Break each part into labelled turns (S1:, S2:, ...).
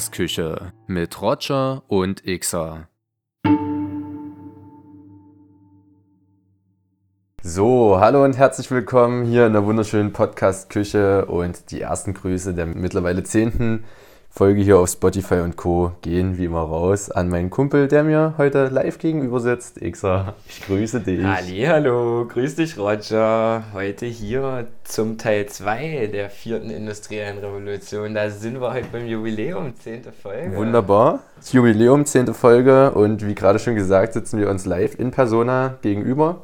S1: Podcast-Küche mit Roger und Xer. So, hallo und herzlich willkommen hier in der wunderschönen Podcast-Küche und die ersten Grüße der mittlerweile zehnten Folge hier auf Spotify und Co. gehen wie immer raus an meinen Kumpel, der mir heute live gegenüber sitzt. Ixa, ich grüße dich.
S2: hallo, grüß dich Roger. Heute hier zum Teil 2 der vierten industriellen Revolution. Da sind wir heute beim Jubiläum, zehnte Folge.
S1: Wunderbar. Das Jubiläum, zehnte Folge und wie gerade schon gesagt, sitzen wir uns live in Persona gegenüber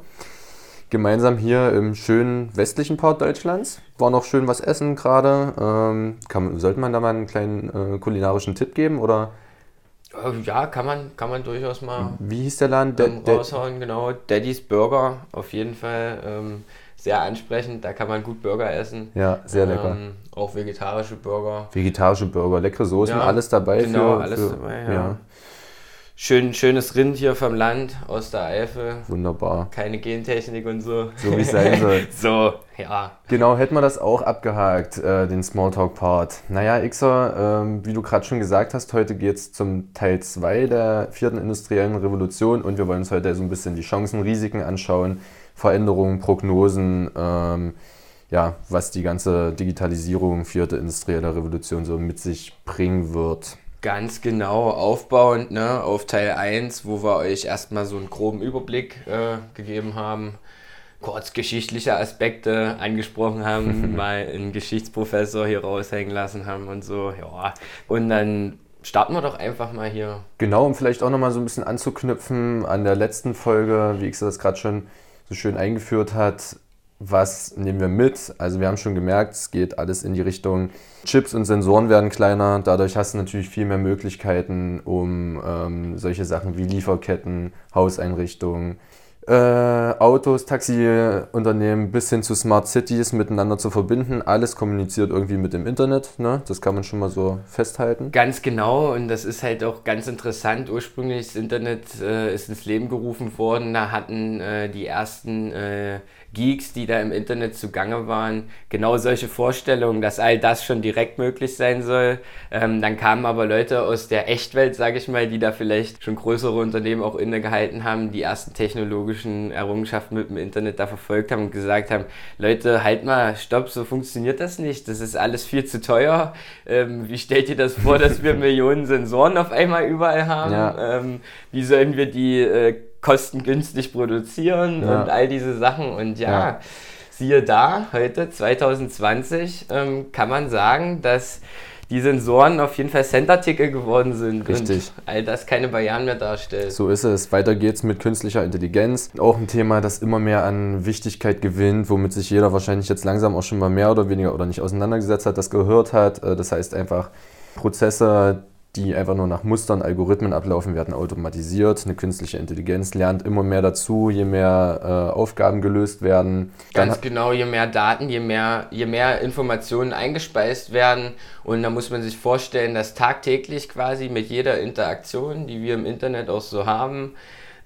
S1: gemeinsam hier im schönen westlichen Part Deutschlands. War noch schön was essen gerade. Ähm, sollte man da mal einen kleinen äh, kulinarischen Tipp geben oder?
S2: Äh, ja, kann man, kann man durchaus mal.
S1: Wie hieß der Laden?
S2: Ähm, raushauen, genau. Daddy's Burger, auf jeden Fall. Ähm, sehr ansprechend, da kann man gut Burger essen.
S1: Ja, sehr lecker. Ähm,
S2: auch vegetarische Burger.
S1: Vegetarische Burger, leckere Soßen, ja, alles dabei.
S2: Genau, für, alles für, dabei, ja. ja. Schön, schönes Rind hier vom Land aus der Eifel.
S1: Wunderbar.
S2: Keine Gentechnik und so.
S1: So wie es sein soll.
S2: so, ja.
S1: Genau, hätten wir das auch abgehakt, äh, den Smalltalk-Part. Naja, Ixer, ähm, wie du gerade schon gesagt hast, heute geht es zum Teil 2 der vierten industriellen Revolution und wir wollen uns heute so ein bisschen die Chancen, Risiken anschauen, Veränderungen, Prognosen, ähm, ja, was die ganze Digitalisierung, vierte industrielle Revolution so mit sich bringen wird.
S2: Ganz genau, aufbauend ne, auf Teil 1, wo wir euch erstmal so einen groben Überblick äh, gegeben haben, kurz geschichtliche Aspekte angesprochen haben, mal einen Geschichtsprofessor hier raushängen lassen haben und so, ja. Und dann starten wir doch einfach mal hier.
S1: Genau, um vielleicht auch nochmal so ein bisschen anzuknüpfen an der letzten Folge, wie ich das gerade schon so schön eingeführt hat, was nehmen wir mit? Also wir haben schon gemerkt, es geht alles in die Richtung, Chips und Sensoren werden kleiner, dadurch hast du natürlich viel mehr Möglichkeiten, um ähm, solche Sachen wie Lieferketten, Hauseinrichtungen, äh, Autos, Taxiunternehmen bis hin zu Smart Cities miteinander zu verbinden. Alles kommuniziert irgendwie mit dem Internet. Ne? Das kann man schon mal so festhalten.
S2: Ganz genau und das ist halt auch ganz interessant. Ursprünglich das Internet äh, ist ins Leben gerufen worden. Da hatten äh, die ersten äh, Geeks, die da im Internet zugange waren, genau solche Vorstellungen, dass all das schon direkt möglich sein soll. Ähm, dann kamen aber Leute aus der Echtwelt, sage ich mal, die da vielleicht schon größere Unternehmen auch innegehalten haben, die ersten technologischen Errungenschaften mit dem Internet da verfolgt haben und gesagt haben, Leute, halt mal, stopp, so funktioniert das nicht, das ist alles viel zu teuer. Ähm, wie stellt ihr das vor, dass wir Millionen Sensoren auf einmal überall haben? Ja. Ähm, wie sollen wir die äh, kostengünstig produzieren ja. und all diese Sachen. Und ja, ja. siehe da, heute 2020 ähm, kann man sagen, dass die Sensoren auf jeden Fall Cent-Artikel geworden sind
S1: Richtig.
S2: und all das keine Barrieren mehr darstellt.
S1: So ist es. Weiter geht's mit künstlicher Intelligenz. Auch ein Thema, das immer mehr an Wichtigkeit gewinnt, womit sich jeder wahrscheinlich jetzt langsam auch schon mal mehr oder weniger oder nicht auseinandergesetzt hat, das gehört hat. Äh, das heißt einfach Prozesse, die einfach nur nach Mustern, Algorithmen ablaufen, werden automatisiert. Eine künstliche Intelligenz lernt immer mehr dazu, je mehr äh, Aufgaben gelöst werden.
S2: Ganz genau, je mehr Daten, je mehr, je mehr Informationen eingespeist werden. Und da muss man sich vorstellen, dass tagtäglich quasi mit jeder Interaktion, die wir im Internet auch so haben,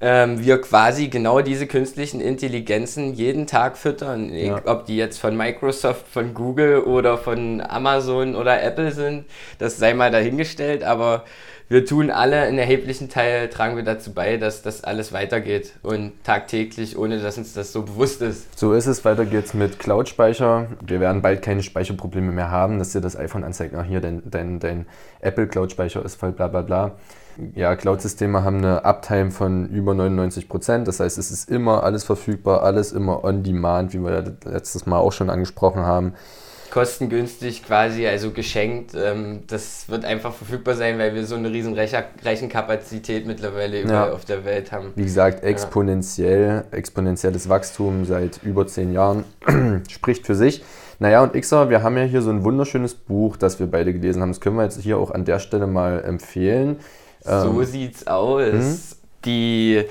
S2: ähm, wir quasi genau diese künstlichen Intelligenzen jeden Tag füttern. Ja. Ob die jetzt von Microsoft, von Google oder von Amazon oder Apple sind, das sei mal dahingestellt, aber wir tun alle einen erheblichen Teil, tragen wir dazu bei, dass das alles weitergeht und tagtäglich, ohne dass uns das so bewusst ist.
S1: So ist es, weiter geht's mit Cloud-Speicher. Wir werden bald keine Speicherprobleme mehr haben, dass dir das iPhone anzeigt, ach hier, dein, dein, dein Apple Cloud-Speicher ist voll bla bla bla. Ja, Cloud-Systeme haben eine Uptime von über 99 Prozent. Das heißt, es ist immer alles verfügbar, alles immer on demand, wie wir letztes Mal auch schon angesprochen haben.
S2: Kostengünstig quasi, also geschenkt. Ähm, das wird einfach verfügbar sein, weil wir so eine riesen Rechenkapazität mittlerweile überall ja. auf der Welt haben.
S1: Wie gesagt, exponentiell, ja. exponentielles Wachstum seit über zehn Jahren spricht für sich. Naja, und Xer, wir haben ja hier so ein wunderschönes Buch, das wir beide gelesen haben. Das können wir jetzt hier auch an der Stelle mal empfehlen.
S2: So ähm, sieht's aus. Hm? Die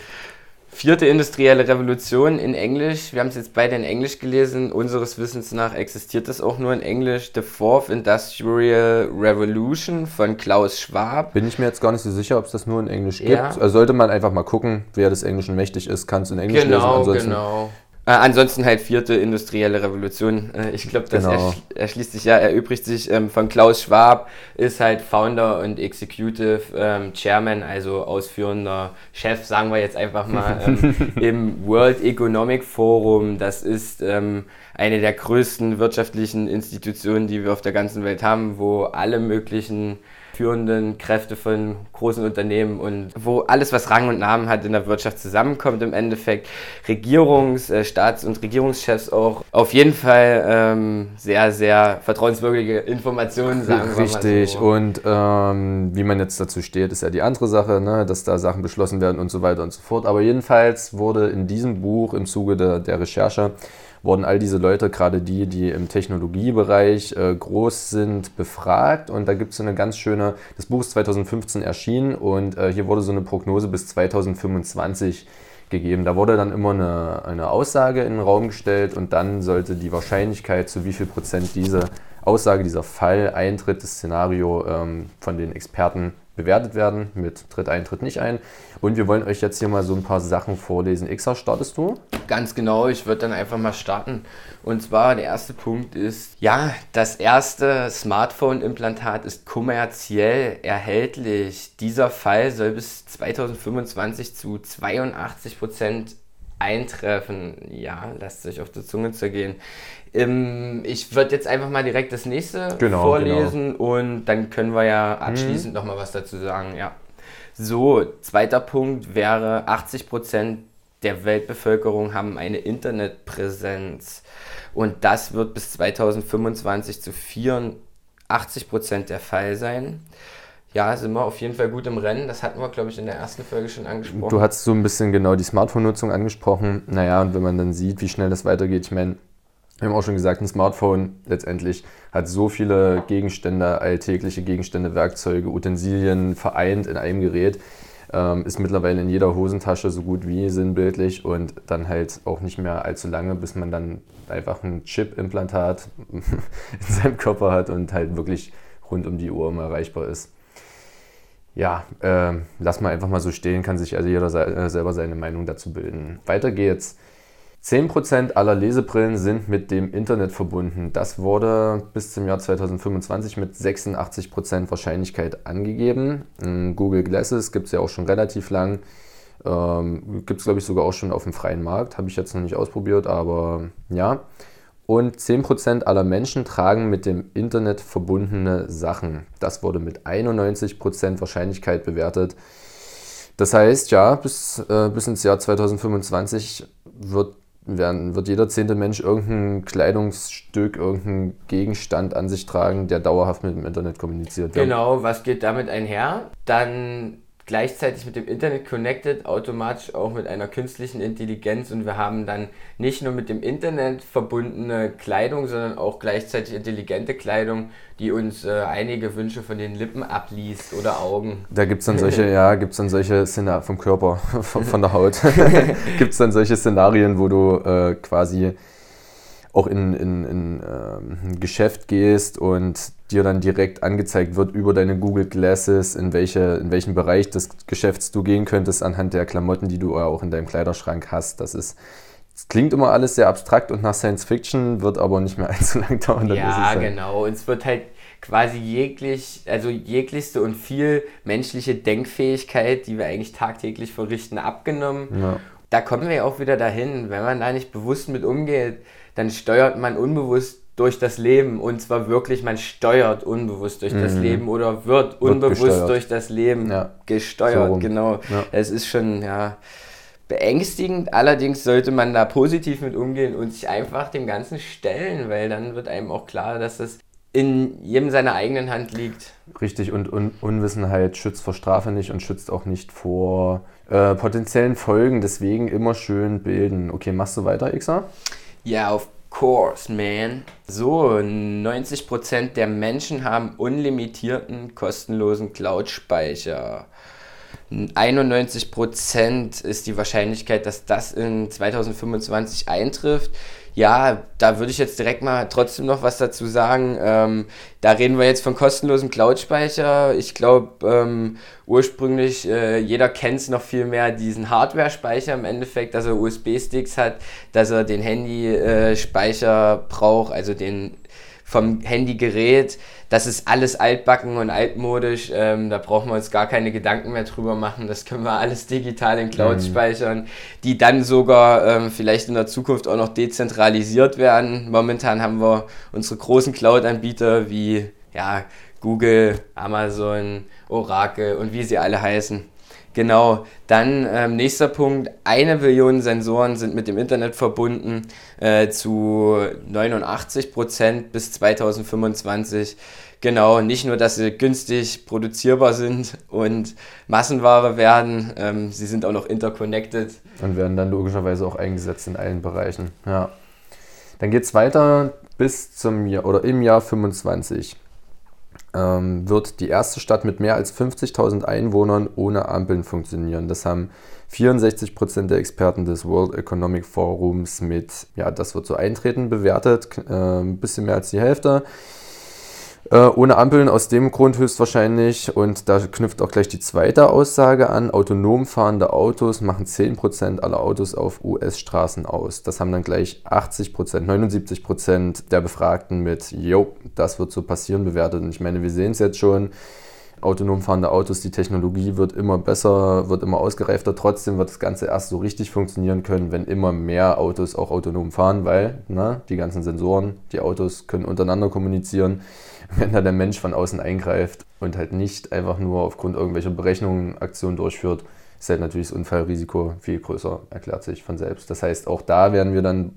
S2: vierte industrielle Revolution in Englisch. Wir haben es jetzt beide in Englisch gelesen. Unseres Wissens nach existiert das auch nur in Englisch. The Fourth Industrial Revolution von Klaus Schwab.
S1: Bin ich mir jetzt gar nicht so sicher, ob es das nur in Englisch gibt. Ja. Also sollte man einfach mal gucken, wer des Englischen mächtig ist, kann es in Englisch
S2: genau,
S1: lesen.
S2: Ansonsten genau. Äh, ansonsten halt vierte industrielle Revolution. Äh, ich glaube, das genau. erschli erschließt sich ja, erübrigt sich ähm, von Klaus Schwab, ist halt Founder und Executive ähm, Chairman, also ausführender Chef, sagen wir jetzt einfach mal, ähm, im World Economic Forum. Das ist ähm, eine der größten wirtschaftlichen Institutionen, die wir auf der ganzen Welt haben, wo alle möglichen führenden Kräfte von großen Unternehmen und wo alles, was Rang und Namen hat in der Wirtschaft zusammenkommt im Endeffekt. Regierungs-, äh, Staats- und Regierungschefs auch auf jeden Fall ähm, sehr, sehr vertrauenswürdige Informationen, sagen
S1: Richtig, so. und ähm, wie man jetzt dazu steht, ist ja die andere Sache, ne? dass da Sachen beschlossen werden und so weiter und so fort. Aber jedenfalls wurde in diesem Buch im Zuge der, der Recherche wurden all diese Leute, gerade die, die im Technologiebereich äh, groß sind, befragt. Und da gibt es so eine ganz schöne, das Buch ist 2015 erschienen und äh, hier wurde so eine Prognose bis 2025 gegeben. Da wurde dann immer eine, eine Aussage in den Raum gestellt und dann sollte die Wahrscheinlichkeit, zu wie viel Prozent diese Aussage, dieser Fall eintritt, das Szenario ähm, von den Experten bewertet werden mit Tritt ein, Tritt nicht ein. Und wir wollen euch jetzt hier mal so ein paar Sachen vorlesen. Xa, startest du?
S2: Ganz genau, ich würde dann einfach mal starten. Und zwar der erste Punkt ist, ja, das erste Smartphone-Implantat ist kommerziell erhältlich. Dieser Fall soll bis 2025 zu 82 Prozent eintreffen. Ja, lasst euch auf die Zunge zergehen. Ähm, ich würde jetzt einfach mal direkt das nächste genau, vorlesen genau. und dann können wir ja mhm. abschließend mhm. noch mal was dazu sagen. Ja. So, zweiter Punkt wäre 80 Prozent der Weltbevölkerung haben eine Internetpräsenz und das wird bis 2025 zu 84 Prozent der Fall sein. Ja, sind wir auf jeden Fall gut im Rennen. Das hatten wir, glaube ich, in der ersten Folge schon angesprochen.
S1: Du hast so ein bisschen genau die Smartphone-Nutzung angesprochen. Naja, und wenn man dann sieht, wie schnell das weitergeht, ich meine, wir haben auch schon gesagt, ein Smartphone letztendlich hat so viele Gegenstände, alltägliche Gegenstände, Werkzeuge, Utensilien vereint in einem Gerät. Ähm, ist mittlerweile in jeder Hosentasche so gut wie sinnbildlich und dann halt auch nicht mehr allzu lange, bis man dann einfach ein Chip-Implantat in seinem Körper hat und halt wirklich rund um die Uhr immer erreichbar ist ja, äh, lass mal einfach mal so stehen, kann sich also jeder se äh, selber seine Meinung dazu bilden. Weiter geht's. 10% aller Lesebrillen sind mit dem Internet verbunden. Das wurde bis zum Jahr 2025 mit 86% Wahrscheinlichkeit angegeben. Google Glasses gibt es ja auch schon relativ lang. Ähm, gibt es, glaube ich, sogar auch schon auf dem freien Markt. Habe ich jetzt noch nicht ausprobiert, aber ja und 10% aller Menschen tragen mit dem Internet verbundene Sachen. Das wurde mit 91% Wahrscheinlichkeit bewertet. Das heißt, ja, bis, äh, bis ins Jahr 2025 wird, werden, wird jeder zehnte Mensch irgendein Kleidungsstück, irgendein Gegenstand an sich tragen, der dauerhaft mit dem Internet kommuniziert.
S2: Genau, was geht damit einher? Dann gleichzeitig mit dem Internet connected, automatisch auch mit einer künstlichen Intelligenz und wir haben dann nicht nur mit dem Internet verbundene Kleidung, sondern auch gleichzeitig intelligente Kleidung, die uns äh, einige Wünsche von den Lippen abliest oder Augen.
S1: Da gibt es dann solche, ja, gibt es dann solche Szenarien vom Körper, von, von der Haut, gibt es dann solche Szenarien, wo du äh, quasi auch in, in, in ähm, ein Geschäft gehst und dir dann direkt angezeigt wird über deine Google Glasses, in, welche, in welchen Bereich des Geschäfts du gehen könntest, anhand der Klamotten, die du auch in deinem Kleiderschrank hast. Das ist. Das klingt immer alles sehr abstrakt und nach Science Fiction, wird aber nicht mehr allzu lang dauern.
S2: Ja, halt genau. Und es wird halt quasi jeglich, also jeglichste und viel menschliche Denkfähigkeit, die wir eigentlich tagtäglich verrichten, abgenommen. Ja. Da kommen wir ja auch wieder dahin, wenn man da nicht bewusst mit umgeht, dann steuert man unbewusst durch das Leben und zwar wirklich, man steuert unbewusst durch mhm. das Leben oder wird, wird unbewusst gesteuert. durch das Leben ja. gesteuert. So genau. Ja. Es ist schon, ja beängstigend. Allerdings sollte man da positiv mit umgehen und sich einfach dem Ganzen stellen, weil dann wird einem auch klar, dass das in jedem seiner eigenen Hand liegt.
S1: Richtig, und Un Unwissenheit schützt vor Strafe nicht und schützt auch nicht vor äh, potenziellen Folgen. Deswegen immer schön bilden. Okay, machst du weiter, Xa?
S2: Ja, of course, man. So, 90% der Menschen haben unlimitierten, kostenlosen Cloud-Speicher. 91% ist die Wahrscheinlichkeit, dass das in 2025 eintrifft. Ja, da würde ich jetzt direkt mal trotzdem noch was dazu sagen. Ähm, da reden wir jetzt von kostenlosem Cloud-Speicher. Ich glaube, ähm, ursprünglich, äh, jeder kennt es noch viel mehr, diesen Hardware-Speicher im Endeffekt, dass er USB-Sticks hat, dass er den Handy-Speicher äh, braucht, also den vom Handygerät. Das ist alles altbacken und altmodisch. Ähm, da brauchen wir uns gar keine Gedanken mehr drüber machen. Das können wir alles digital in Cloud mhm. speichern, die dann sogar ähm, vielleicht in der Zukunft auch noch dezentralisiert werden. Momentan haben wir unsere großen Cloud-Anbieter wie ja, Google, Amazon, Oracle und wie sie alle heißen. Genau, dann ähm, nächster Punkt, eine Billion Sensoren sind mit dem Internet verbunden äh, zu 89 Prozent bis 2025. Genau, nicht nur, dass sie günstig produzierbar sind und Massenware werden, ähm, sie sind auch noch interconnected.
S1: Und werden dann logischerweise auch eingesetzt in allen Bereichen. Ja. Dann geht es weiter bis zum Jahr oder im Jahr 25 ähm, wird die erste Stadt mit mehr als 50.000 Einwohnern ohne Ampeln funktionieren. Das haben 64 Prozent der Experten des World Economic Forums mit, ja, das wird so eintreten, bewertet, äh, ein bisschen mehr als die Hälfte. Äh, ohne Ampeln aus dem Grund höchstwahrscheinlich. Und da knüpft auch gleich die zweite Aussage an. Autonom fahrende Autos machen 10% aller Autos auf US-Straßen aus. Das haben dann gleich 80%, 79% der Befragten mit, jo, das wird so passieren, bewertet. Und ich meine, wir sehen es jetzt schon. Autonom fahrende Autos, die Technologie wird immer besser, wird immer ausgereifter. Trotzdem wird das Ganze erst so richtig funktionieren können, wenn immer mehr Autos auch autonom fahren, weil ne, die ganzen Sensoren, die Autos können untereinander kommunizieren wenn da der Mensch von außen eingreift und halt nicht einfach nur aufgrund irgendwelcher Berechnungen Aktionen durchführt, ist halt natürlich das Unfallrisiko viel größer, erklärt sich von selbst. Das heißt, auch da werden wir dann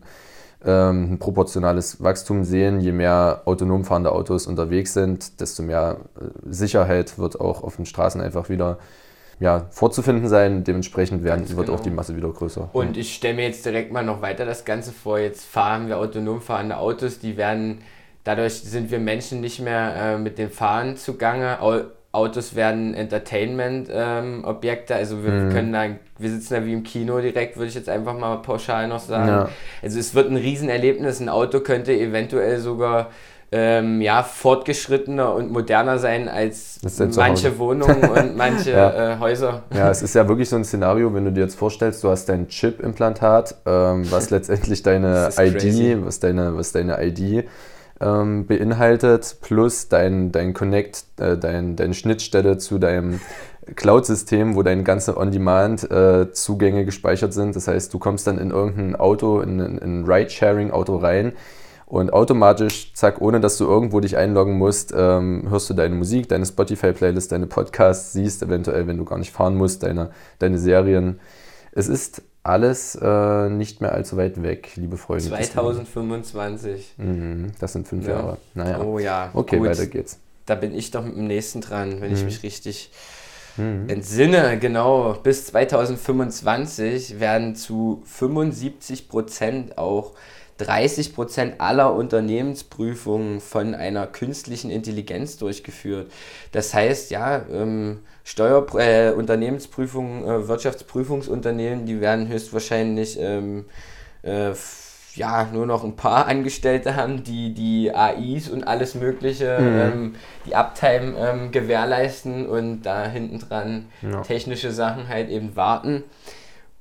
S1: ähm, ein proportionales Wachstum sehen. Je mehr autonom fahrende Autos unterwegs sind, desto mehr äh, Sicherheit wird auch auf den Straßen einfach wieder ja, vorzufinden sein. Dementsprechend werden, wird genau. auch die Masse wieder größer.
S2: Und ich stelle mir jetzt direkt mal noch weiter das Ganze vor. Jetzt fahren wir autonom fahrende Autos, die werden Dadurch sind wir Menschen nicht mehr äh, mit dem Fahren zugange. Autos werden Entertainment-Objekte, ähm, also wir mhm. können da, wir sitzen da wie im Kino direkt, würde ich jetzt einfach mal pauschal noch sagen. Ja. Also es wird ein Riesenerlebnis. Ein Auto könnte eventuell sogar ähm, ja, fortgeschrittener und moderner sein als manche Wohnungen und manche ja. äh, Häuser.
S1: Ja, es ist ja wirklich so ein Szenario, wenn du dir jetzt vorstellst, du hast dein Chip-Implantat, ähm, was letztendlich deine ID, was deine, was deine ID ähm, beinhaltet, plus dein, dein Connect, äh, dein, deine Schnittstelle zu deinem Cloud-System, wo deine ganze On-Demand-Zugänge äh, gespeichert sind. Das heißt, du kommst dann in irgendein Auto, in, in ein Ride-Sharing-Auto rein und automatisch, zack, ohne dass du irgendwo dich einloggen musst, ähm, hörst du deine Musik, deine Spotify-Playlist, deine Podcasts, siehst eventuell, wenn du gar nicht fahren musst, deine, deine Serien. Es ist alles äh, nicht mehr allzu weit weg, liebe Freunde.
S2: 2025.
S1: Mhm, das sind fünf ja. Jahre.
S2: Naja. Oh ja.
S1: Okay, Gut. weiter geht's.
S2: Da bin ich doch mit dem nächsten dran, wenn mhm. ich mich richtig mhm. entsinne. Genau, bis 2025 werden zu 75 Prozent auch 30 Prozent aller Unternehmensprüfungen von einer künstlichen Intelligenz durchgeführt. Das heißt, ja, ähm, Steuer, äh, Unternehmensprüfungen, äh, Wirtschaftsprüfungsunternehmen, die werden höchstwahrscheinlich ähm, äh, ja, nur noch ein paar Angestellte haben, die die AIs und alles Mögliche, mhm. ähm, die Uptime ähm, gewährleisten und da hinten dran ja. technische Sachen halt eben warten.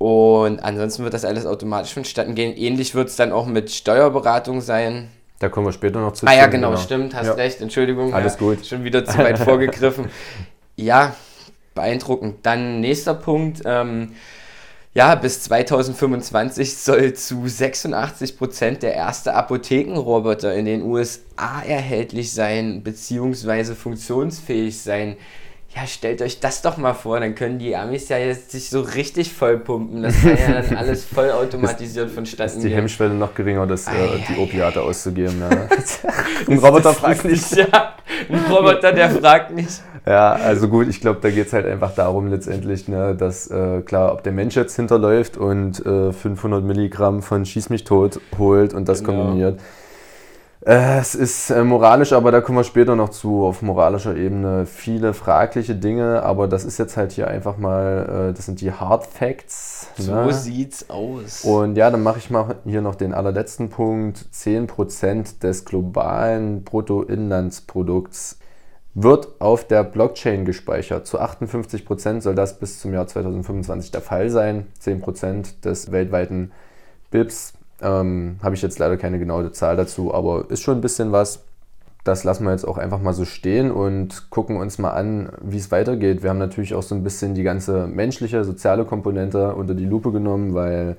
S2: Und ansonsten wird das alles automatisch vonstatten gehen. Ähnlich wird es dann auch mit Steuerberatung sein.
S1: Da kommen wir später noch zu.
S2: Ah ja, genau, genau. stimmt, hast ja. recht. Entschuldigung.
S1: Alles
S2: ja,
S1: gut.
S2: Schon wieder zu weit vorgegriffen. Ja, beeindruckend. Dann nächster Punkt. Ähm, ja, bis 2025 soll zu 86 Prozent der erste Apothekenroboter in den USA erhältlich sein, beziehungsweise funktionsfähig sein ja, stellt euch das doch mal vor, dann können die Amis ja jetzt sich so richtig vollpumpen. Das kann ja dann alles voll automatisiert vonstatten
S1: Ist die Hemmschwelle noch geringer, das, äh, die Opiate auszugeben. Ja. ein Roboter fragt nicht.
S2: Ja, ein Roboter, der fragt nicht.
S1: Ja, also gut, ich glaube, da geht es halt einfach darum letztendlich, ne, dass äh, klar, ob der Mensch jetzt hinterläuft und äh, 500 Milligramm von Schieß mich tot holt und das genau. kombiniert es ist äh, moralisch, aber da kommen wir später noch zu, auf moralischer Ebene viele fragliche Dinge, aber das ist jetzt halt hier einfach mal, äh, das sind die Hard Facts.
S2: So ne? sieht's aus.
S1: Und ja, dann mache ich mal hier noch den allerletzten Punkt. 10% des globalen Bruttoinlandsprodukts wird auf der Blockchain gespeichert. Zu 58% soll das bis zum Jahr 2025 der Fall sein. 10% des weltweiten BIPs ähm, Habe ich jetzt leider keine genaue Zahl dazu, aber ist schon ein bisschen was. Das lassen wir jetzt auch einfach mal so stehen und gucken uns mal an, wie es weitergeht. Wir haben natürlich auch so ein bisschen die ganze menschliche, soziale Komponente unter die Lupe genommen, weil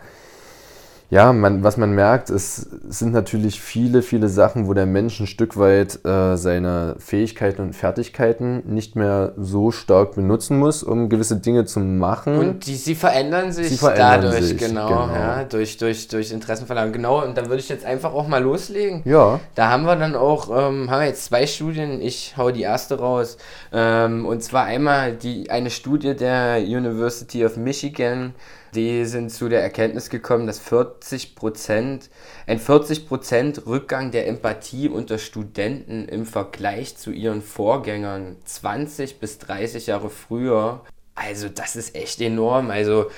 S1: ja, man, was man merkt, es sind natürlich viele, viele Sachen, wo der Mensch ein Stück weit äh, seine Fähigkeiten und Fertigkeiten nicht mehr so stark benutzen muss, um gewisse Dinge zu machen.
S2: Und die, sie verändern sich sie verändern dadurch, sich, genau, genau. Ja, durch, durch, durch Interessenverlangen. Genau, und da würde ich jetzt einfach auch mal loslegen.
S1: Ja.
S2: Da haben wir dann auch, ähm, haben wir jetzt zwei Studien, ich hau die erste raus. Ähm, und zwar einmal die, eine Studie der University of Michigan, die sind zu der Erkenntnis gekommen, dass 40% ein 40% Rückgang der Empathie unter Studenten im Vergleich zu ihren Vorgängern 20 bis 30 Jahre früher, also das ist echt enorm. Also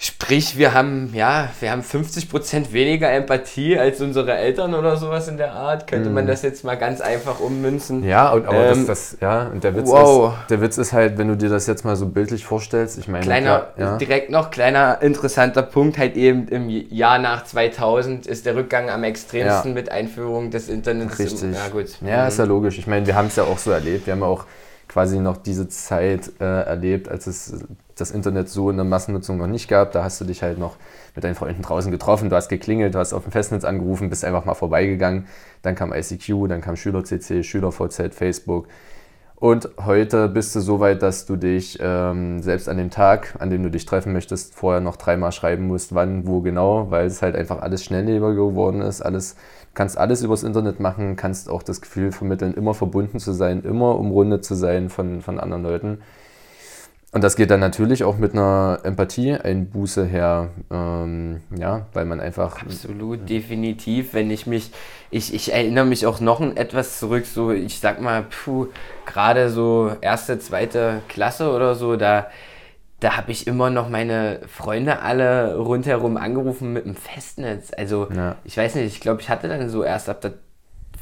S2: Sprich, wir haben, ja, wir haben 50% weniger Empathie als unsere Eltern oder sowas in der Art. Könnte mm. man mhm. das jetzt mal ganz einfach ummünzen?
S1: Ja, und, aber ähm, das, das, ja, und der Witz, wow. ist, der Witz ist halt, wenn du dir das jetzt mal so bildlich vorstellst, ich meine...
S2: Kleiner, ja. direkt noch, kleiner interessanter Punkt, halt eben im Jahr nach 2000 ist der Rückgang am extremsten ja. mit Einführung des Internets.
S1: Richtig. Im, ja, gut. Ja, mhm. ist ja logisch. Ich meine, wir haben es ja auch so erlebt. Wir haben ja auch quasi noch diese Zeit äh, erlebt, als es das Internet so in der Massennutzung noch nicht gab. Da hast du dich halt noch mit deinen Freunden draußen getroffen, du hast geklingelt, du hast auf dem Festnetz angerufen, bist einfach mal vorbeigegangen. Dann kam ICQ, dann kam SchülerCC, SchülerVZ, Facebook. Und heute bist du so weit, dass du dich ähm, selbst an dem Tag, an dem du dich treffen möchtest, vorher noch dreimal schreiben musst, wann, wo genau, weil es halt einfach alles schnelllebiger geworden ist. Alles, kannst alles übers Internet machen, kannst auch das Gefühl vermitteln, immer verbunden zu sein, immer umrundet zu sein von, von anderen Leuten. Und das geht dann natürlich auch mit einer Empathie-Einbuße her, ähm, ja, weil man einfach.
S2: Absolut, definitiv. Wenn ich mich, ich, ich erinnere mich auch noch etwas zurück, so, ich sag mal, puh, gerade so erste, zweite Klasse oder so, da, da habe ich immer noch meine Freunde alle rundherum angerufen mit dem Festnetz. Also, ja. ich weiß nicht, ich glaube, ich hatte dann so erst ab der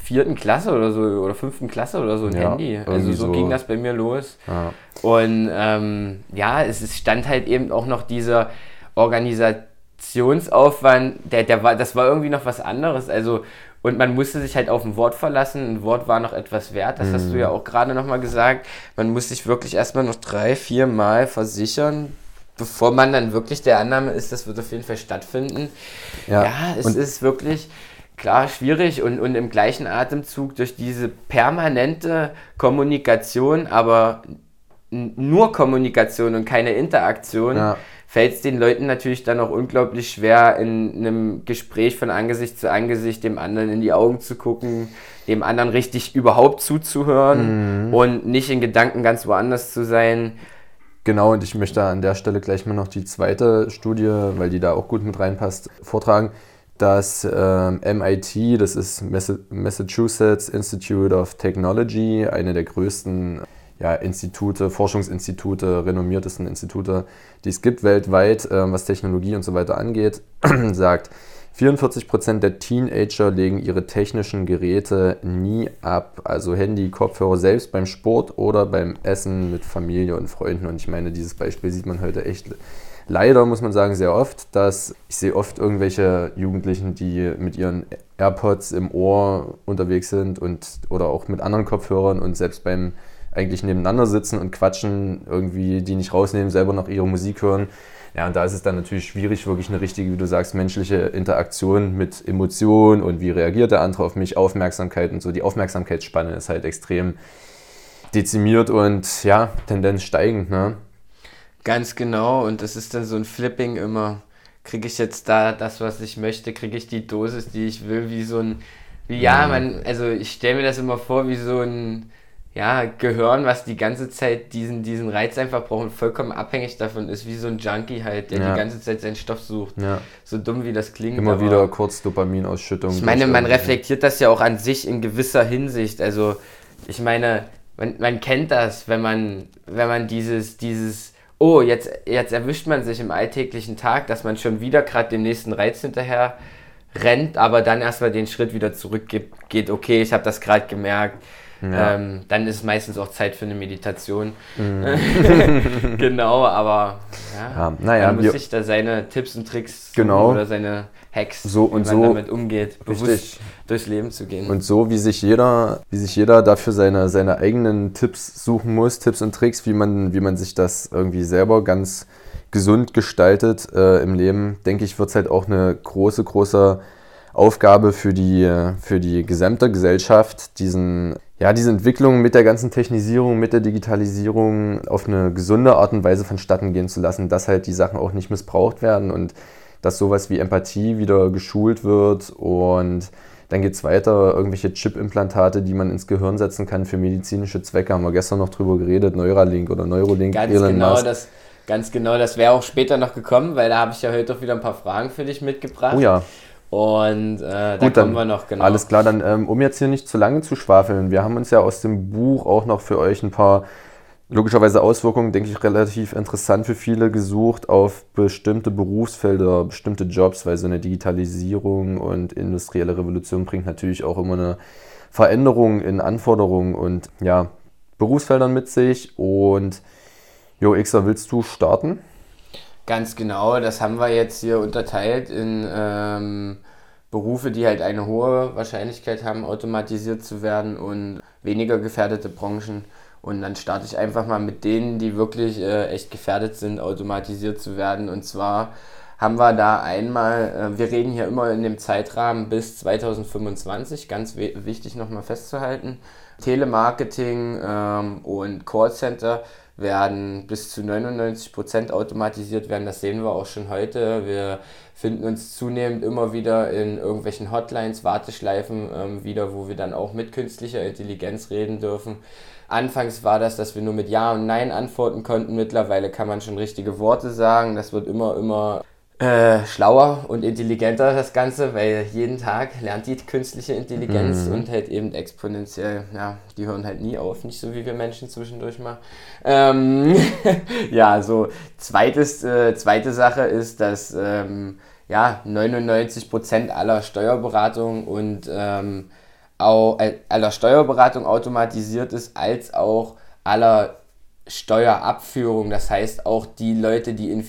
S2: vierten Klasse oder so oder fünften Klasse oder so ein ja, Handy. Also so, so, ging das bei mir los. Ja. Und ähm, ja, es stand halt eben auch noch dieser Organisationsaufwand, der, der war, das war irgendwie noch was anderes. Also und man musste sich halt auf ein Wort verlassen. Ein Wort war noch etwas wert, das mhm. hast du ja mhm. auch gerade nochmal gesagt. Man muss sich wirklich erstmal noch drei, vier Mal versichern, bevor man dann wirklich der Annahme ist, das wird auf jeden Fall stattfinden. Ja, ja es und ist wirklich klar schwierig und, und im gleichen Atemzug durch diese permanente Kommunikation, aber nur Kommunikation und keine Interaktion, ja. fällt es den Leuten natürlich dann auch unglaublich schwer, in einem Gespräch von Angesicht zu Angesicht dem anderen in die Augen zu gucken, dem anderen richtig überhaupt zuzuhören mhm. und nicht in Gedanken ganz woanders zu sein.
S1: Genau, und ich möchte an der Stelle gleich mal noch die zweite Studie, weil die da auch gut mit reinpasst, vortragen dass ähm, MIT, das ist Massachusetts Institute of Technology, eine der größten ja, Institute, Forschungsinstitute, renommiertesten Institute, die es gibt weltweit, äh, was Technologie und so weiter angeht, sagt, 44% der Teenager legen ihre technischen Geräte nie ab, also Handy, Kopfhörer, selbst beim Sport oder beim Essen mit Familie und Freunden. Und ich meine, dieses Beispiel sieht man heute echt leider, muss man sagen, sehr oft, dass ich sehe oft irgendwelche Jugendlichen, die mit ihren AirPods im Ohr unterwegs sind und oder auch mit anderen Kopfhörern und selbst beim eigentlich nebeneinander sitzen und quatschen, irgendwie die nicht rausnehmen, selber noch ihre Musik hören. Ja, und da ist es dann natürlich schwierig, wirklich eine richtige, wie du sagst, menschliche Interaktion mit Emotionen und wie reagiert der andere auf mich, Aufmerksamkeit und so. Die Aufmerksamkeitsspanne ist halt extrem dezimiert und ja, Tendenz steigend. Ne?
S2: Ganz genau, und das ist dann so ein Flipping immer. Kriege ich jetzt da das, was ich möchte? Kriege ich die Dosis, die ich will? Wie so ein. Wie, ja, man, also ich stelle mir das immer vor, wie so ein. ja, Gehirn, was die ganze Zeit diesen, diesen Reiz einfach braucht und vollkommen abhängig davon ist, wie so ein Junkie halt, der
S1: Ja.
S2: die ganze Zeit seinen Stoff sucht.
S1: Ja.
S2: So dumm wie das klingt.
S1: Immer wieder kurz Dopaminausschüttung.
S2: Ich meine, man reflektiert das ja auch an sich in gewisser Hinsicht. Also, ich meine, man, man kennt das, wenn man, wenn man dieses, dieses, oh, jetzt, jetzt erwischt man sich im alltäglichen Tag, dass man schon wieder gerade dem nächsten Reiz hinterher rennt, aber dann erstmal den Schritt wieder zurückgeht, geht, okay, ich habe das gerade gemerkt.
S1: Ja.
S2: Ähm, dann ist meistens auch Zeit für eine Meditation.
S1: Mhm.
S2: genau, aber ja,
S1: Ja, naja,
S2: man muss sich da seine Tipps und Tricks
S1: Genau.
S2: oder seine Hacks,
S1: So
S2: wie
S1: und
S2: man
S1: so.
S2: damit umgeht, bewusst
S1: Richtig.
S2: durchs Leben zu gehen.
S1: Und so wie sich jeder, wie sich jeder dafür seine, seine eigenen Tipps suchen muss, Tipps und Tricks, wie man, wie man sich das irgendwie selber ganz gesund gestaltet äh, im Leben, denke ich, wird es halt auch eine große, große Aufgabe für die, für die gesamte Gesellschaft, diesen, ja, diese Entwicklung mit der ganzen Technisierung, mit der Digitalisierung auf eine gesunde Art und Weise vonstatten gehen zu lassen, dass halt die Sachen auch nicht missbraucht werden und dass sowas wie Empathie wieder geschult wird und dann geht es weiter, irgendwelche Chip-Implantate, die man ins Gehirn setzen kann für medizinische Zwecke, haben wir gestern noch drüber geredet, Neuralink oder Neurolink,
S2: ganz
S1: Elon
S2: genau,
S1: Musk.
S2: das, ganz genau, das wäre auch später noch gekommen, weil da habe ich ja heute auch wieder ein paar Fragen für dich mitgebracht.
S1: Oh ja,
S2: Und äh, da
S1: gut,
S2: kommen wir noch, genau.
S1: alles klar, dann ähm, um jetzt hier nicht zu lange zu schwafeln, wir haben uns ja aus dem Buch auch noch für euch ein paar logischerweise Auswirkungen, denke ich, relativ interessant für viele gesucht auf bestimmte Berufsfelder, bestimmte Jobs, weil so eine Digitalisierung und industrielle Revolution bringt natürlich auch immer eine Veränderung in Anforderungen und ja, Berufsfeldern mit sich. Und Jo, Xer, willst du starten?
S2: Ganz genau, das haben wir jetzt hier unterteilt in ähm, Berufe, die halt eine hohe Wahrscheinlichkeit haben, automatisiert zu werden und weniger gefährdete Branchen. Und dann starte ich einfach mal mit denen, die wirklich äh, echt gefährdet sind, automatisiert zu werden. Und zwar haben wir da einmal, äh, wir reden hier immer in dem Zeitrahmen bis 2025, ganz wichtig nochmal festzuhalten. Telemarketing ähm, und Callcenter werden bis zu 99% automatisiert werden. Das sehen wir auch schon heute. Wir finden uns zunehmend immer wieder in irgendwelchen Hotlines, Warteschleifen ähm, wieder, wo wir dann auch mit künstlicher Intelligenz reden dürfen. Anfangs war das, dass wir nur mit Ja und Nein antworten konnten. Mittlerweile kann man schon richtige Worte sagen. Das wird immer, immer äh, schlauer und intelligenter, das Ganze, weil jeden Tag lernt die künstliche Intelligenz und halt eben exponentiell, ja, die hören halt nie auf, nicht so wie wir Menschen zwischendurch mal. Ähm, ja, so zweites, äh, zweite Sache ist, dass ähm, ja, 99% aller Steuerberatung und ähm, auch, äh, aller Steuerberatung automatisiert ist, als auch aller Steuerabführung. Das heißt, auch die Leute, die in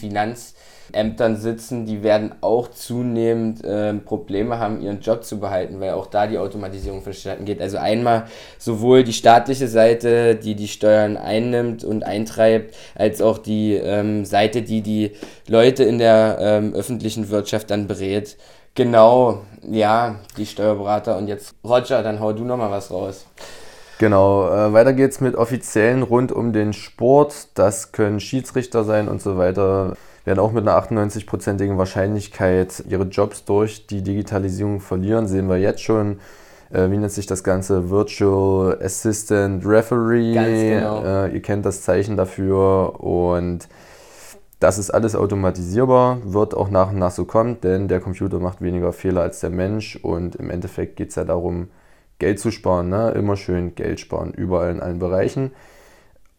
S2: Finanzämtern sitzen, die werden auch zunehmend ähm, Probleme haben, ihren Job zu behalten, weil auch da die Automatisierung vonstatten geht. Also einmal sowohl die staatliche Seite, die die Steuern einnimmt und eintreibt, als auch die ähm, Seite, die die Leute in der ähm, öffentlichen Wirtschaft dann berät. Genau, ja, die Steuerberater. Und jetzt, Roger, dann hau du nochmal was raus.
S1: Genau, äh, weiter geht's mit Offiziellen rund um den Sport. Das können Schiedsrichter sein und so weiter. Werden auch mit einer 98-prozentigen Wahrscheinlichkeit ihre Jobs durch die Digitalisierung verlieren. Sehen wir jetzt schon. Äh, wie nennt sich das Ganze? Virtual Assistant Referee.
S2: Genau.
S1: Äh, ihr kennt das Zeichen dafür. Und das ist alles automatisierbar, wird auch nach und nach so kommen, denn der Computer macht weniger Fehler als der Mensch. Und im Endeffekt geht es ja darum, Geld zu sparen, ne? immer schön Geld sparen, überall in allen Bereichen.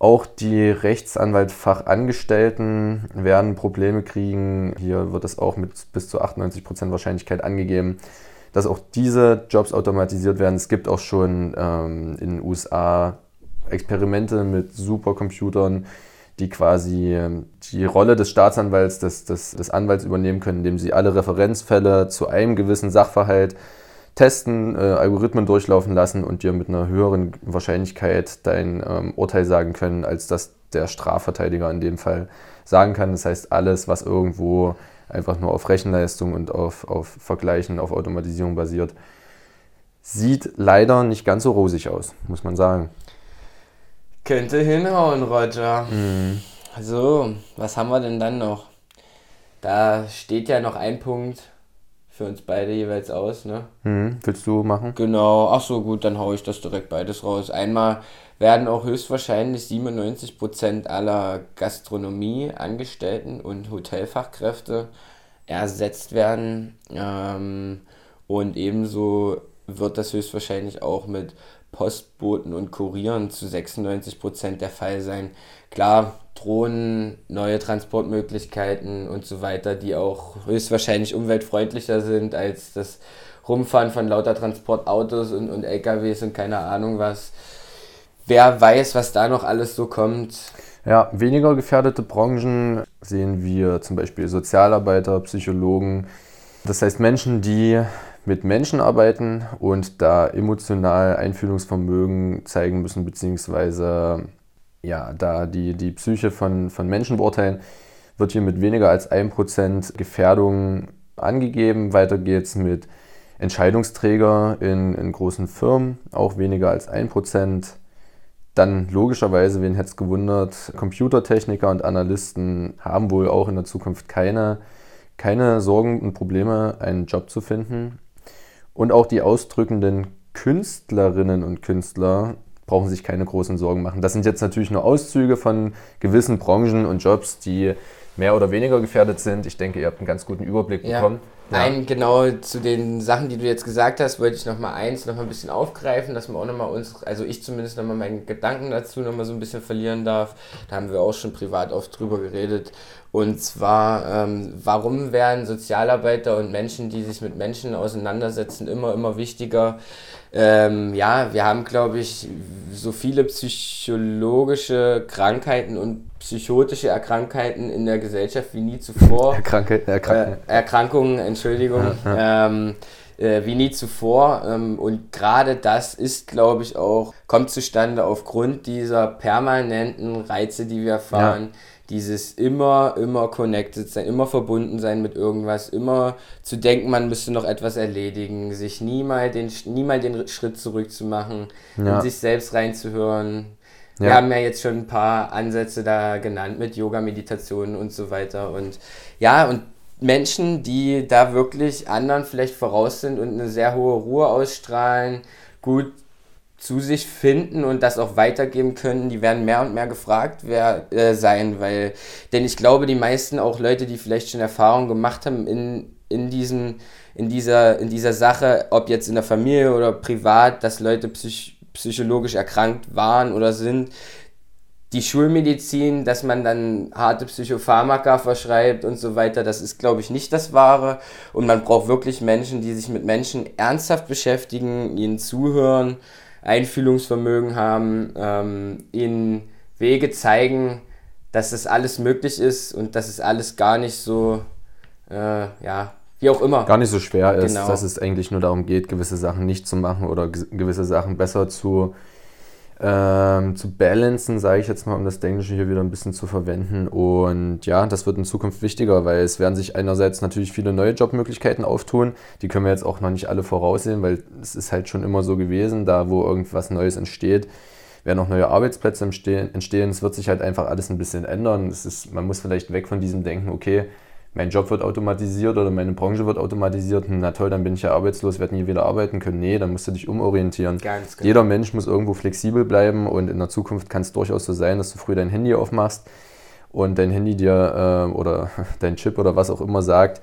S1: Auch die Rechtsanwaltfachangestellten werden Probleme kriegen. Hier wird es auch mit bis zu 98% Wahrscheinlichkeit angegeben, dass auch diese Jobs automatisiert werden. Es gibt auch schon ähm, in den USA Experimente mit Supercomputern, die quasi ähm, die Rolle des Staatsanwalts, des, des, des Anwalts übernehmen können, indem sie alle Referenzfälle zu einem gewissen Sachverhalt testen, äh, Algorithmen durchlaufen lassen und dir mit einer höheren Wahrscheinlichkeit dein ähm, Urteil sagen können, als das der Strafverteidiger in dem Fall sagen kann. Das heißt, alles, was irgendwo einfach nur auf Rechenleistung und auf, auf Vergleichen, auf Automatisierung basiert, sieht leider nicht ganz so rosig aus, muss man sagen.
S2: Könnte hinhauen, Roger. So, was haben wir denn dann noch? Da steht ja noch ein Punkt für uns beide jeweils aus, ne?
S1: Hm, willst du machen?
S2: Genau, ach so, gut, dann haue ich das direkt beides raus. Einmal werden auch höchstwahrscheinlich 97% aller Gastronomieangestellten und Hotelfachkräfte ersetzt werden. Ähm, und ebenso wird das höchstwahrscheinlich auch mit Postboten und Kurieren zu 96% der Fall sein. Klar, Drohnen, neue Transportmöglichkeiten und so weiter, die auch höchstwahrscheinlich umweltfreundlicher sind als das Rumfahren von lauter Transportautos und, und LKWs und keine Ahnung was. Wer weiß, was da noch alles so kommt.
S1: Ja, weniger gefährdete Branchen sehen wir zum Beispiel Sozialarbeiter, Psychologen. Das heißt Menschen, die mit Menschen arbeiten und da emotional Einfühlungsvermögen zeigen müssen, beziehungsweise ja, da die, die Psyche von, von Menschen beurteilen, wird hier mit weniger als 1% Gefährdung angegeben. Weiter geht es mit Entscheidungsträger in, in großen Firmen, auch weniger als 1%. Dann logischerweise, wen hätte es gewundert, Computertechniker und Analysten haben wohl auch in der Zukunft keine, keine Sorgen und Probleme, einen Job zu finden. Und auch die ausdrückenden Künstlerinnen und Künstler brauchen sich keine großen Sorgen machen. Das sind jetzt natürlich nur Auszüge von gewissen Branchen und Jobs, die mehr oder weniger gefährdet sind. Ich denke, ihr habt einen ganz guten Überblick ja. bekommen.
S2: Ja. Ein, genau zu den Sachen, die du jetzt gesagt hast, wollte ich noch mal eins noch mal ein bisschen aufgreifen, dass wir auch noch mal uns, also ich zumindest noch mal meinen Gedanken dazu noch mal so ein bisschen verlieren darf. Da haben wir auch schon privat oft drüber geredet. Und zwar, ähm, warum werden Sozialarbeiter und Menschen, die sich mit Menschen auseinandersetzen, immer, immer wichtiger? Ähm, ja, wir haben, glaube ich, so viele psychologische Krankheiten und psychotische Erkrankheiten in der Gesellschaft wie nie zuvor.
S1: Erkranke,
S2: Erkrank äh, Erkrankungen, Entschuldigung. Ja, ja. Ähm, äh, wie nie zuvor. Ähm, und gerade das ist, glaube ich, auch, kommt zustande aufgrund dieser permanenten Reize, die wir erfahren. Ja dieses immer, immer connected sein, immer verbunden sein mit irgendwas, immer zu denken, man müsste noch etwas erledigen, sich nie mal den, nie den Schritt zurück zu machen, in sich selbst reinzuhören. Ja. Wir haben ja jetzt schon ein paar Ansätze da genannt mit Yoga, Meditation und so weiter. Und ja, und Menschen, die da wirklich anderen vielleicht voraus sind und eine sehr hohe Ruhe ausstrahlen, gut zu sich finden und das auch weitergeben können, die werden mehr und mehr gefragt wer, äh, sein, weil, denn ich glaube, die meisten auch Leute, die vielleicht schon Erfahrungen gemacht haben in, in, diesen, in, dieser, in dieser Sache, ob jetzt in der Familie oder privat, dass Leute psych, psychologisch erkrankt waren oder sind, die Schulmedizin, dass man dann harte Psychopharmaka verschreibt und so weiter, das ist, glaube ich, nicht das Wahre. Und man braucht wirklich Menschen, die sich mit Menschen ernsthaft beschäftigen, ihnen zuhören Einfühlungsvermögen haben, ähm, ihnen Wege zeigen, dass das alles möglich ist und dass es alles gar nicht so, äh, ja, wie auch immer.
S1: Gar nicht so schwer ist, genau. dass es eigentlich nur darum geht, gewisse Sachen nicht zu machen oder gewisse Sachen besser zu ähm, zu balancen, sage ich jetzt mal, um das Englische hier wieder ein bisschen zu verwenden. Und ja, das wird in Zukunft wichtiger, weil es werden sich einerseits natürlich viele neue Jobmöglichkeiten auftun. Die können wir jetzt auch noch nicht alle voraussehen, weil es ist halt schon immer so gewesen, da wo irgendwas Neues entsteht, werden auch neue Arbeitsplätze entstehen. Es wird sich halt einfach alles ein bisschen ändern. Es ist, man muss vielleicht weg von diesem Denken, okay, mein Job wird automatisiert oder meine Branche wird automatisiert, hm, na toll, dann bin ich ja arbeitslos, werde nie wieder arbeiten können. Nee, dann musst du dich umorientieren. Ganz genau. Jeder Mensch muss irgendwo flexibel bleiben und in der Zukunft kann es durchaus so sein, dass du früh dein Handy aufmachst und dein Handy dir äh, oder dein Chip oder was auch immer sagt,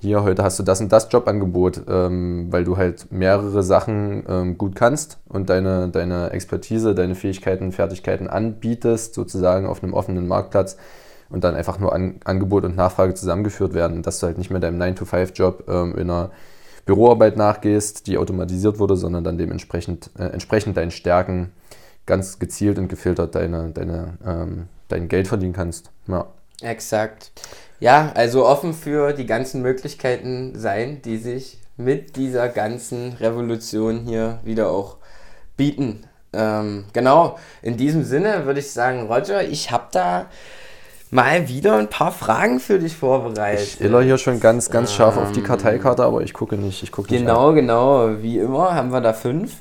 S1: hier, heute hast du das und das Jobangebot, ähm, weil du halt mehrere Sachen ähm, gut kannst und deine, deine Expertise, deine Fähigkeiten, Fertigkeiten anbietest, sozusagen auf einem offenen Marktplatz und dann einfach nur An Angebot und Nachfrage zusammengeführt werden, dass du halt nicht mehr deinem 9-to-5-Job ähm, in einer Büroarbeit nachgehst, die automatisiert wurde, sondern dann dementsprechend äh, entsprechend deinen Stärken ganz gezielt und gefiltert deine, deine, ähm, dein Geld verdienen kannst. Ja.
S2: Exakt. Ja, also offen für die ganzen Möglichkeiten sein, die sich mit dieser ganzen Revolution hier wieder auch bieten. Ähm, genau, in diesem Sinne würde ich sagen, Roger, ich habe da mal wieder ein paar Fragen für dich vorbereitet.
S1: Ich iller hier schon ganz, ganz scharf ähm, auf die ähm, Karteikarte, aber ich gucke nicht. Ich gucke
S2: genau, nicht genau. Wie immer haben wir da fünf.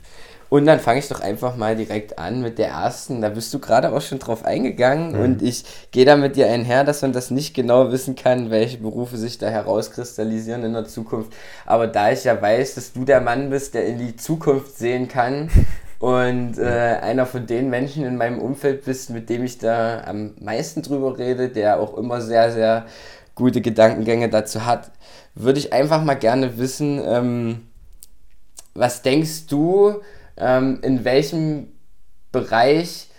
S2: Und dann fange ich doch einfach mal direkt an mit der ersten. Da bist du gerade auch schon drauf eingegangen mhm. und ich gehe da mit dir einher, dass man das nicht genau wissen kann, welche Berufe sich da herauskristallisieren in der Zukunft. Aber da ich ja weiß, dass du der Mann bist, der in die Zukunft sehen kann und äh, einer von den Menschen in meinem Umfeld bist, mit dem ich da am meisten drüber rede, der auch immer sehr, sehr gute Gedankengänge dazu hat, würde ich einfach mal gerne wissen, ähm, was denkst du, ähm, in welchem Bereich,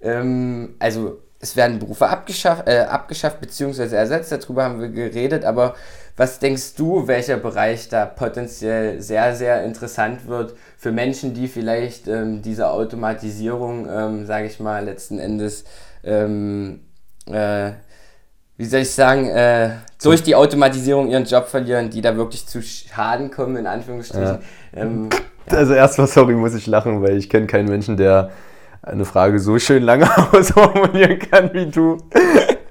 S2: ähm, also es werden Berufe abgeschafft, äh, abgeschafft bzw. ersetzt, darüber haben wir geredet, aber was denkst du, welcher Bereich da potenziell sehr, sehr interessant wird für Menschen, die vielleicht ähm, diese Automatisierung, ähm, sage ich mal, letzten Endes, ähm, äh, wie soll ich sagen, äh, durch die Automatisierung ihren Job verlieren, die da wirklich zu Schaden kommen, in Anführungsstrichen. Ja.
S1: Ähm, also erstmal, sorry, muss ich lachen, weil ich kenne keinen Menschen, der eine Frage so schön lange ausformulieren kann wie du.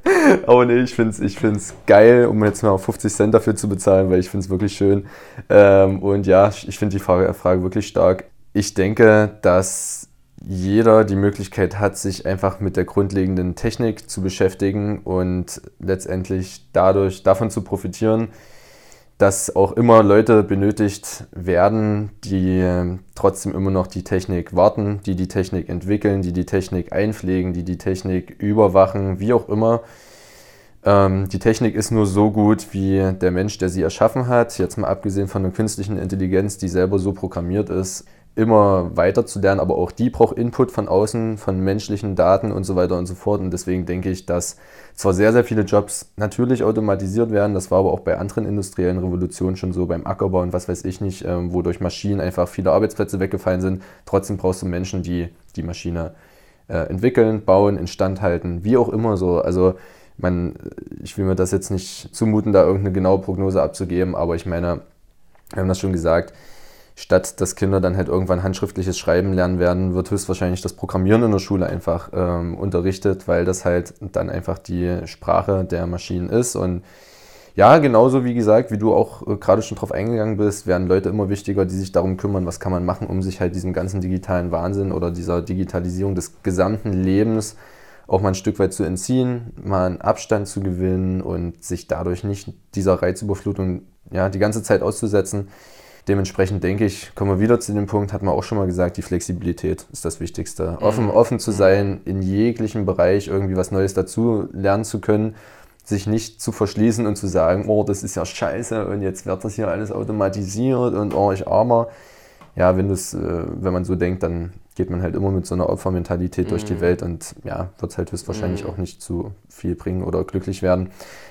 S1: Aber nee, ich finde es ich find's geil, um jetzt mal 50 Cent dafür zu bezahlen, weil ich finde es wirklich schön. Ähm, und ja, ich finde die Frage, Frage wirklich stark. Ich denke, dass jeder die Möglichkeit hat, sich einfach mit der grundlegenden Technik zu beschäftigen und letztendlich dadurch davon zu profitieren, dass auch immer Leute benötigt werden, die ähm, trotzdem immer noch die Technik warten, die die Technik entwickeln, die die Technik einpflegen, die die Technik überwachen, wie auch immer. Ähm, die Technik ist nur so gut wie der Mensch, der sie erschaffen hat. Jetzt mal abgesehen von der künstlichen Intelligenz, die selber so programmiert ist, immer weiter zu lernen, aber auch die braucht Input von außen, von menschlichen Daten und so weiter und so fort. Und deswegen denke ich, dass zwar sehr, sehr viele Jobs natürlich automatisiert werden, das war aber auch bei anderen industriellen Revolutionen schon so, beim Ackerbau und was weiß ich nicht, ähm, wo durch Maschinen einfach viele Arbeitsplätze weggefallen sind. Trotzdem brauchst du Menschen, die die Maschine äh, entwickeln, bauen, instand halten, wie auch immer so. Also man, ich will mir das jetzt nicht zumuten, da irgendeine genaue Prognose abzugeben, aber ich meine, wir haben das schon gesagt, statt dass Kinder dann halt irgendwann handschriftliches Schreiben lernen werden, wird höchstwahrscheinlich das Programmieren in der Schule einfach ähm, unterrichtet, weil das halt dann einfach die Sprache der Maschinen ist. Und ja, genauso wie gesagt, wie du auch äh, gerade schon drauf eingegangen bist, werden Leute immer wichtiger, die sich darum kümmern, was kann man machen, um sich halt diesem ganzen digitalen Wahnsinn oder dieser Digitalisierung des gesamten Lebens auch mal ein Stück weit zu entziehen, mal einen Abstand zu gewinnen und sich dadurch nicht dieser Reizüberflutung ja, die ganze Zeit auszusetzen. Dementsprechend denke ich, kommen wir wieder zu dem Punkt, hat man auch schon mal gesagt, die Flexibilität ist das Wichtigste. Mhm. Offen, offen zu sein, in jeglichem Bereich irgendwie was Neues dazu lernen zu können, sich nicht zu verschließen und zu sagen, oh, das ist ja scheiße und jetzt wird das hier alles automatisiert und oh, ich armer. Ja, wenn, äh, wenn man so denkt, dann geht man halt immer mit so einer Opfermentalität mhm. durch die mhm. Welt und ja, wird es halt höchstwahrscheinlich mhm. auch nicht zu viel bringen oder glücklich werden.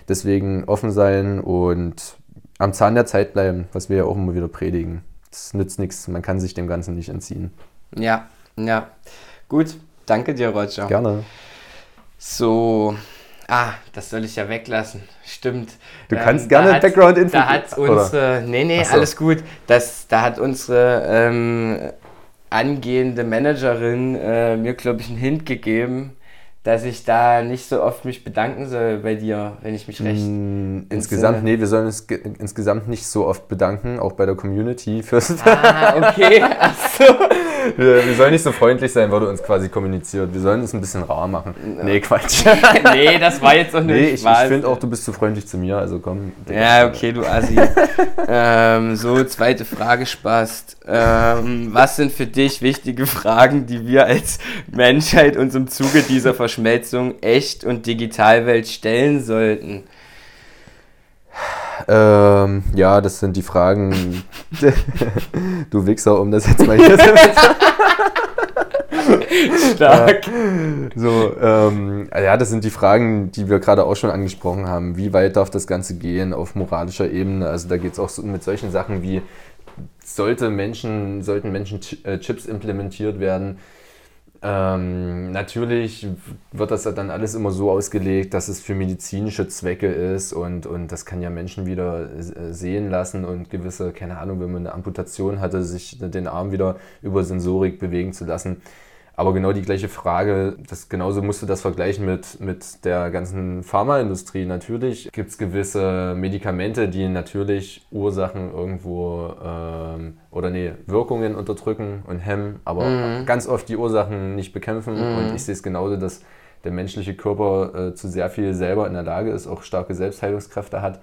S1: Deswegen offen sein und am Zahn der Zeit bleiben, was wir ja auch immer wieder predigen. Das nützt nichts, man kann sich dem Ganzen nicht entziehen.
S2: Ja, ja. Gut, danke dir, Roger.
S1: Gerne.
S2: So, ah, das soll ich ja weglassen. Stimmt.
S1: Du kannst ähm, gerne Background-Info.
S2: Da hat unsere, nee, nee, so. alles gut. Das, da hat unsere ähm, angehende Managerin äh, mir, glaube ich, einen Hint gegeben, dass ich da nicht so oft mich bedanken soll bei dir, wenn ich mich recht. Mm,
S1: insgesamt, nee, wir sollen uns insgesamt nicht so oft bedanken, auch bei der Community fürs.
S2: Ah, okay. Achso.
S1: Wir, wir, sollen nicht so freundlich sein, weil du uns quasi kommuniziert. Wir sollen es ein bisschen rar machen. Nee, Quatsch.
S2: nee, das war jetzt noch nicht. Nee,
S1: ich, ich finde auch, du bist zu freundlich zu mir, also komm.
S2: Ja, okay, du Assi. ähm, so, zweite Frage, Spaß. Ähm, was sind für dich wichtige Fragen, die wir als Menschheit uns im Zuge dieser Verschmelzung Echt- und Digitalwelt stellen sollten?
S1: Ähm, ja, das sind die Fragen. du Wichser, um das jetzt mal hier zu Stark. so, ähm, ja, das sind die Fragen, die wir gerade auch schon angesprochen haben. Wie weit darf das Ganze gehen auf moralischer Ebene? Also da geht es auch so mit solchen Sachen wie, sollte Menschen, sollten Menschen äh, Chips implementiert werden? Ähm, natürlich wird das dann alles immer so ausgelegt, dass es für medizinische Zwecke ist und, und das kann ja Menschen wieder äh, sehen lassen und gewisse, keine Ahnung, wenn man eine Amputation hatte, sich den Arm wieder über Sensorik bewegen zu lassen. Aber genau die gleiche Frage, das, genauso musst du das vergleichen mit, mit der ganzen Pharmaindustrie. Natürlich gibt es gewisse Medikamente, die natürlich Ursachen irgendwo ähm, oder nee, Wirkungen unterdrücken und hemmen, aber mhm. ganz oft die Ursachen nicht bekämpfen. Mhm. Und ich sehe es genauso, dass der menschliche Körper äh, zu sehr viel selber in der Lage ist, auch starke Selbstheilungskräfte hat.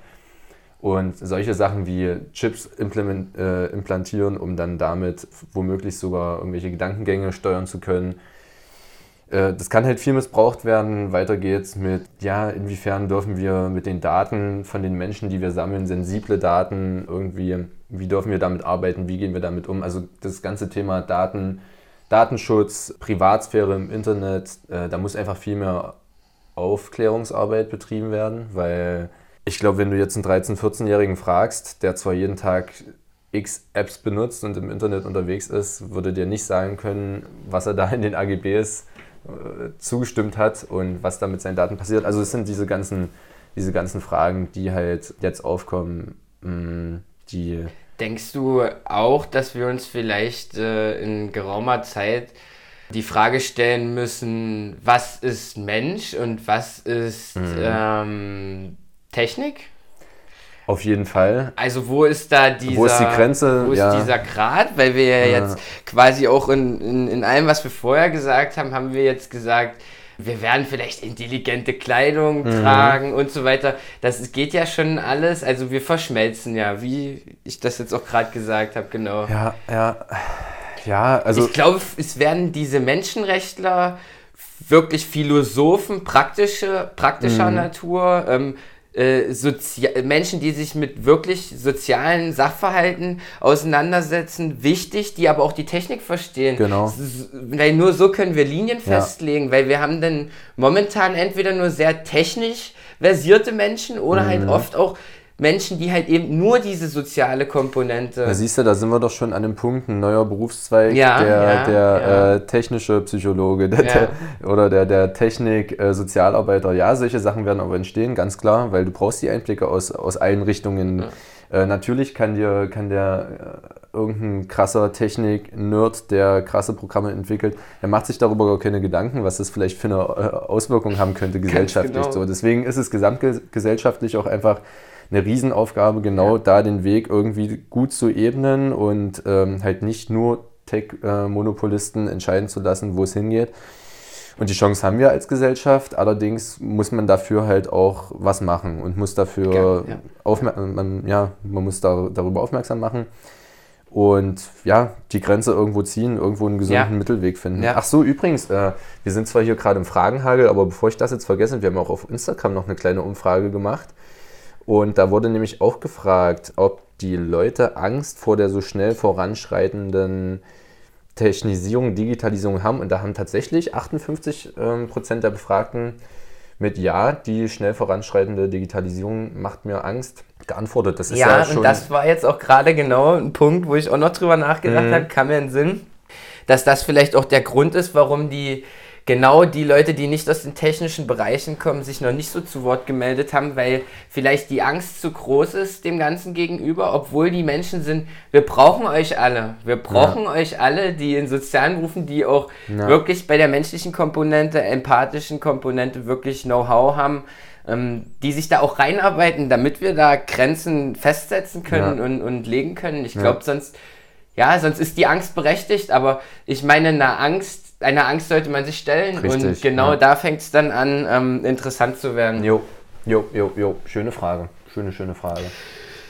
S1: Und solche Sachen wie Chips äh, implantieren, um dann damit womöglich sogar irgendwelche Gedankengänge steuern zu können. Äh, das kann halt viel missbraucht werden. Weiter geht's mit, ja, inwiefern dürfen wir mit den Daten von den Menschen, die wir sammeln, sensible Daten irgendwie, wie dürfen wir damit arbeiten, wie gehen wir damit um? Also das ganze Thema Daten, Datenschutz, Privatsphäre im Internet, äh, da muss einfach viel mehr Aufklärungsarbeit betrieben werden, weil ich glaube, wenn du jetzt einen 13-, 14-Jährigen fragst, der zwar jeden Tag x Apps benutzt und im Internet unterwegs ist, würde dir nicht sagen können, was er da in den AGBs äh, zugestimmt hat und was da mit seinen Daten passiert. Also es sind diese ganzen, diese ganzen Fragen, die halt jetzt aufkommen, mh, mm, die...
S2: Denkst du auch, dass wir uns vielleicht äh, in geraumer Zeit die Frage stellen müssen, was ist Mensch und was ist mhm. ähm, Technik?
S1: Auf jeden Fall.
S2: Also wo ist da dieser,
S1: wo ist die Grenze?
S2: Wo ist ja. dieser Grad? Weil wir ja, jetzt quasi auch in, in, in allem, was wir vorher gesagt haben, haben wir jetzt gesagt, wir werden vielleicht intelligente Kleidung mhm. tragen und so weiter. Das geht ja schon alles. Also wir verschmelzen ja, wie ich das jetzt auch gerade gesagt habe, genau.
S1: Ja, ja. Ja, also.
S2: Ich glaube, es werden diese Menschenrechtler wirklich Philosophen praktische, praktischer mhm. Natur, ähm, äh, Menschen, die sich mit wirklich sozialen Sachverhalten auseinandersetzen, wichtig, die aber auch die Technik verstehen.
S1: Genau.
S2: Weil nur so können wir Linien ja. festlegen, weil wir haben dann momentan entweder nur sehr technisch versierte Menschen oder halt mhm. halt oft auch Menschen, die halt eben nur diese soziale Komponente.
S1: Da siehst du, da sind wir doch schon an dem Punkt, ein neuer Berufszweig, ja, der, ja, der ja. Äh, technische Psychologe der, der, oder der, der Technik-Sozialarbeiter. Äh, ja, solche Sachen werden aber entstehen, ganz klar, weil du brauchst die Einblicke aus, aus allen Richtungen. Äh, natürlich kann dir kann der äh, irgendein krasser Technik-Nerd, der krasse Programme entwickelt, der macht sich darüber gar keine Gedanken, was das vielleicht für eine äh, Auswirkung haben könnte gesellschaftlich. Genau. So, deswegen ist es gesamtgesellschaftlich auch einfach eine Riesenaufgabe, genau ja. da den Weg irgendwie gut zu ebnen und ähm, halt nicht nur Tech-Monopolisten entscheiden zu lassen, wo es hingeht. Und die Chance haben wir als Gesellschaft, allerdings muss man dafür halt auch was machen und muss dafür ja, ja. Man, ja, man muss da, darüber aufmerksam machen und ja, die Grenze irgendwo ziehen, irgendwo einen gesunden ja. Mittelweg finden. Ja. Ach so, übrigens, äh, wir sind zwar hier gerade im Fragenhagel, aber bevor ich das jetzt vergesse, wir haben auch auf Instagram noch eine kleine Umfrage gemacht. Und da wurde nämlich auch gefragt, ob die Leute Angst vor der so schnell voranschreitenden Technisierung, Digitalisierung haben. Und da haben tatsächlich 58 ähm, Prozent der Befragten mit Ja, die schnell voranschreitende Digitalisierung macht mir Angst, geantwortet.
S2: Das ist ja, ja schon und das war jetzt auch gerade genau ein Punkt, wo ich auch noch drüber nachgedacht mhm. habe, kam mir in den Sinn, dass das vielleicht auch der Grund ist, warum die genau die Leute, die nicht aus den technischen Bereichen kommen, sich noch nicht so zu Wort gemeldet haben, weil vielleicht die Angst zu groß ist dem Ganzen gegenüber, obwohl die Menschen sind, wir brauchen euch alle. Wir brauchen ja. euch alle, die in sozialen Berufen, die auch ja. wirklich bei der menschlichen Komponente, empathischen Komponente wirklich Know-how haben. Ähm, die sich da auch reinarbeiten, damit wir da Grenzen festsetzen können ja. und, und legen können. Ich glaube, sonst, ja, sonst ist die Angst berechtigt, aber ich meine, eine Angst einer Angst sollte man sich stellen. Richtig, und genau ja. da fängt es dann an, ähm, interessant zu werden.
S1: Jo, jo, jo, jo. Schöne Frage. Schöne, schöne Frage.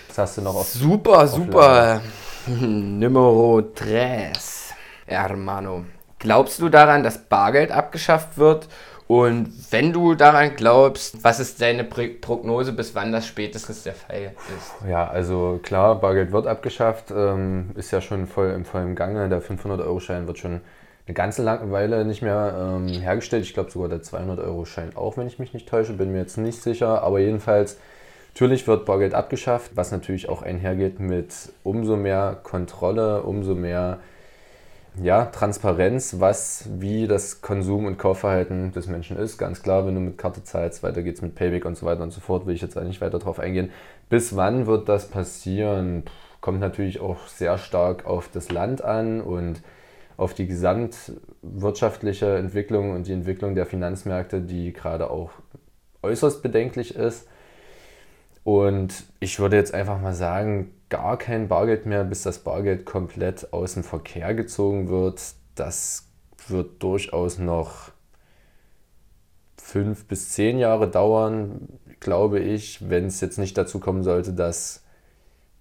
S1: Was hast du noch auf
S2: Super, auf super. Numero 3. Hermano. Glaubst du daran, dass Bargeld abgeschafft wird? Und wenn du daran glaubst, was ist deine Prognose, bis wann das spätestens der Fall ist?
S1: Ja, also klar, Bargeld wird abgeschafft, ähm, ist ja schon voll im vollen Gange. Der 500-Euro-Schein wird schon eine ganze Weile nicht mehr ähm, hergestellt. Ich glaube sogar der 200-Euro-Schein auch, wenn ich mich nicht täusche, bin mir jetzt nicht sicher. Aber jedenfalls, natürlich wird Bargeld abgeschafft, was natürlich auch einhergeht mit umso mehr Kontrolle, umso mehr ja, Transparenz, was wie das Konsum- und Kaufverhalten des Menschen ist. Ganz klar, wenn du mit Karte zahlst, weiter geht's mit Payback und so weiter und so fort, will ich jetzt eigentlich weiter drauf eingehen. Bis wann wird das passieren? Puh, kommt natürlich auch sehr stark auf das Land an und auf die gesamtwirtschaftliche Entwicklung und die Entwicklung der Finanzmärkte, die gerade auch äußerst bedenklich ist. Und ich würde jetzt einfach mal sagen, gar kein Bargeld mehr, bis das Bargeld komplett aus dem Verkehr gezogen wird. Das wird durchaus noch fünf bis zehn Jahre dauern, glaube ich, wenn es jetzt nicht dazu kommen sollte, dass,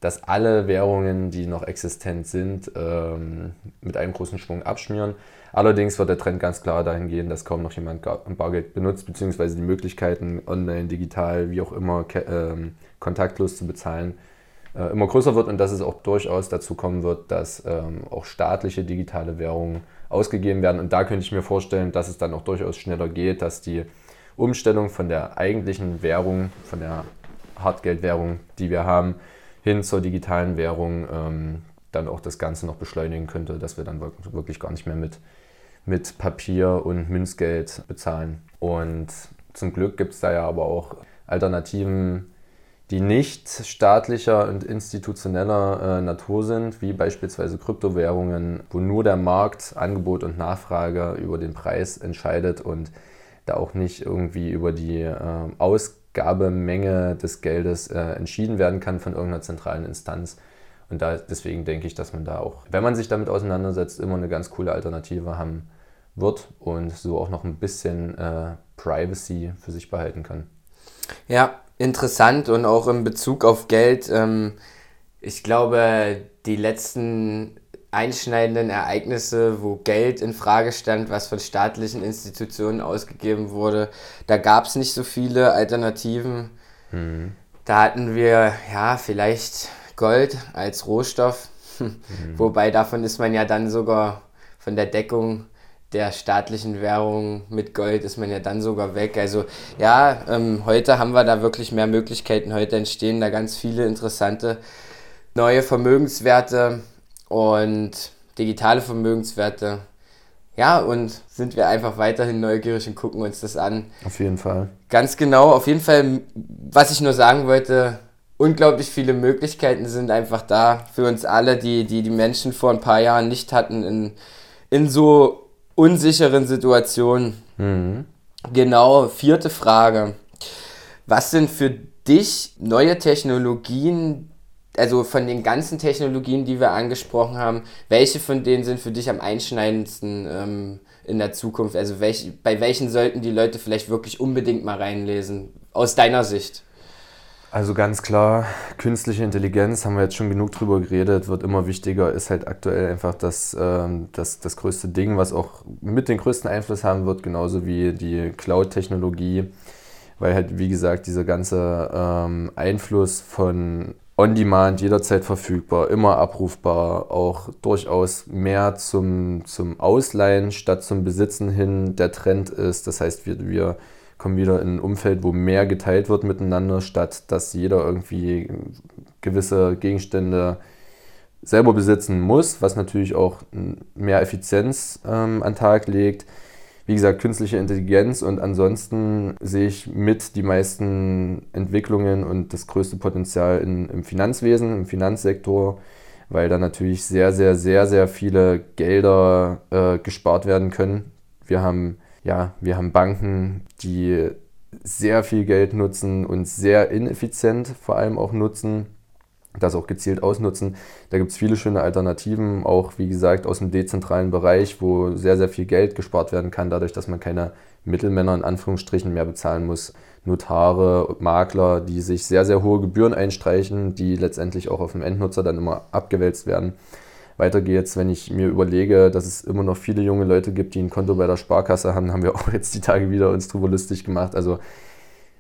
S1: dass alle Währungen, die noch existent sind, ähm, mit einem großen Schwung abschmieren. Allerdings wird der Trend ganz klar dahin gehen, dass kaum noch jemand Bargeld benutzt, beziehungsweise die Möglichkeiten, online, digital, wie auch immer, ähm, kontaktlos zu bezahlen, äh, immer größer wird und dass es auch durchaus dazu kommen wird, dass ähm, auch staatliche digitale Währungen ausgegeben werden. Und da könnte ich mir vorstellen, dass es dann auch durchaus schneller geht, dass die Umstellung von der eigentlichen Währung, von der Hartgeldwährung, die wir haben, hin zur digitalen Währung ähm, dann auch das Ganze noch beschleunigen könnte, dass wir dann wirklich gar nicht mehr mit mit Papier und Münzgeld bezahlen. Und zum Glück gibt es da ja aber auch Alternativen, die nicht staatlicher und institutioneller äh, Natur sind, wie beispielsweise Kryptowährungen, wo nur der Markt, Angebot und Nachfrage über den Preis entscheidet und da auch nicht irgendwie über die äh, Ausgabemenge des Geldes äh, entschieden werden kann von irgendeiner zentralen Instanz. Und da, deswegen denke ich, dass man da auch, wenn man sich damit auseinandersetzt, immer eine ganz coole Alternative haben wird und so auch noch ein bisschen äh, Privacy für sich behalten kann.
S2: Ja, interessant und auch in Bezug auf Geld. Ähm, ich glaube, die letzten einschneidenden Ereignisse, wo Geld in Frage stand, was von staatlichen Institutionen ausgegeben wurde, da gab es nicht so viele Alternativen. Mhm. Da hatten wir ja vielleicht Gold als Rohstoff. Mhm. Wobei davon ist man ja dann sogar von der Deckung der staatlichen Währung mit Gold ist man ja dann sogar weg. Also ja, ähm, heute haben wir da wirklich mehr Möglichkeiten. Heute entstehen da ganz viele interessante neue Vermögenswerte und digitale Vermögenswerte. Ja, und sind wir einfach weiterhin neugierig und gucken uns das an.
S1: Auf jeden Fall.
S2: Ganz genau, auf jeden Fall, was ich nur sagen wollte, unglaublich viele Möglichkeiten sind einfach da für uns alle, die die, die Menschen vor ein paar Jahren nicht hatten, in, in so unsicheren Situationen. Mhm. Genau, vierte Frage. Was sind für dich neue Technologien, also von den ganzen Technologien, die wir angesprochen haben, welche von denen sind für dich am einschneidendsten ähm, in der Zukunft? Also welch, bei welchen sollten die Leute vielleicht wirklich unbedingt mal reinlesen, aus deiner Sicht?
S1: Also ganz klar, künstliche Intelligenz, haben wir jetzt schon genug drüber geredet, wird immer wichtiger, ist halt aktuell einfach das, ähm, das, das größte Ding, was auch mit den größten Einfluss haben wird, genauso wie die Cloud-Technologie, weil halt, wie gesagt, dieser ganze ähm, Einfluss von On-Demand, jederzeit verfügbar, immer abrufbar, auch durchaus mehr zum, zum Ausleihen statt zum Besitzen hin der Trend ist. Das heißt, wir, wir kommen wieder in ein Umfeld, wo mehr geteilt wird miteinander, statt dass jeder irgendwie gewisse Gegenstände selber besitzen muss, was natürlich auch mehr Effizienz ähm, an Tag legt. Wie gesagt, künstliche Intelligenz und ansonsten sehe ich mit die meisten Entwicklungen und das größte Potenzial in, im Finanzwesen, im Finanzsektor, weil da natürlich sehr, sehr, sehr, sehr viele Gelder äh, gespart werden können. Wir haben ja, wir haben Banken, die sehr viel Geld nutzen und sehr ineffizient vor allem auch nutzen, das auch gezielt ausnutzen. Da gibt es viele schöne Alternativen, auch wie gesagt aus dem dezentralen Bereich, wo sehr, sehr viel Geld gespart werden kann, dadurch, dass man keine Mittelmänner in Anführungsstrichen mehr bezahlen muss. Notare, Makler, die sich sehr, sehr hohe Gebühren einstreichen, die letztendlich auch auf dem Endnutzer dann immer abgewälzt werden. Weiter geht's, wenn ich mir überlege, dass es immer noch viele junge Leute gibt, die ein Konto bei der Sparkasse haben, haben wir auch jetzt die Tage wieder uns drüber lustig gemacht. Also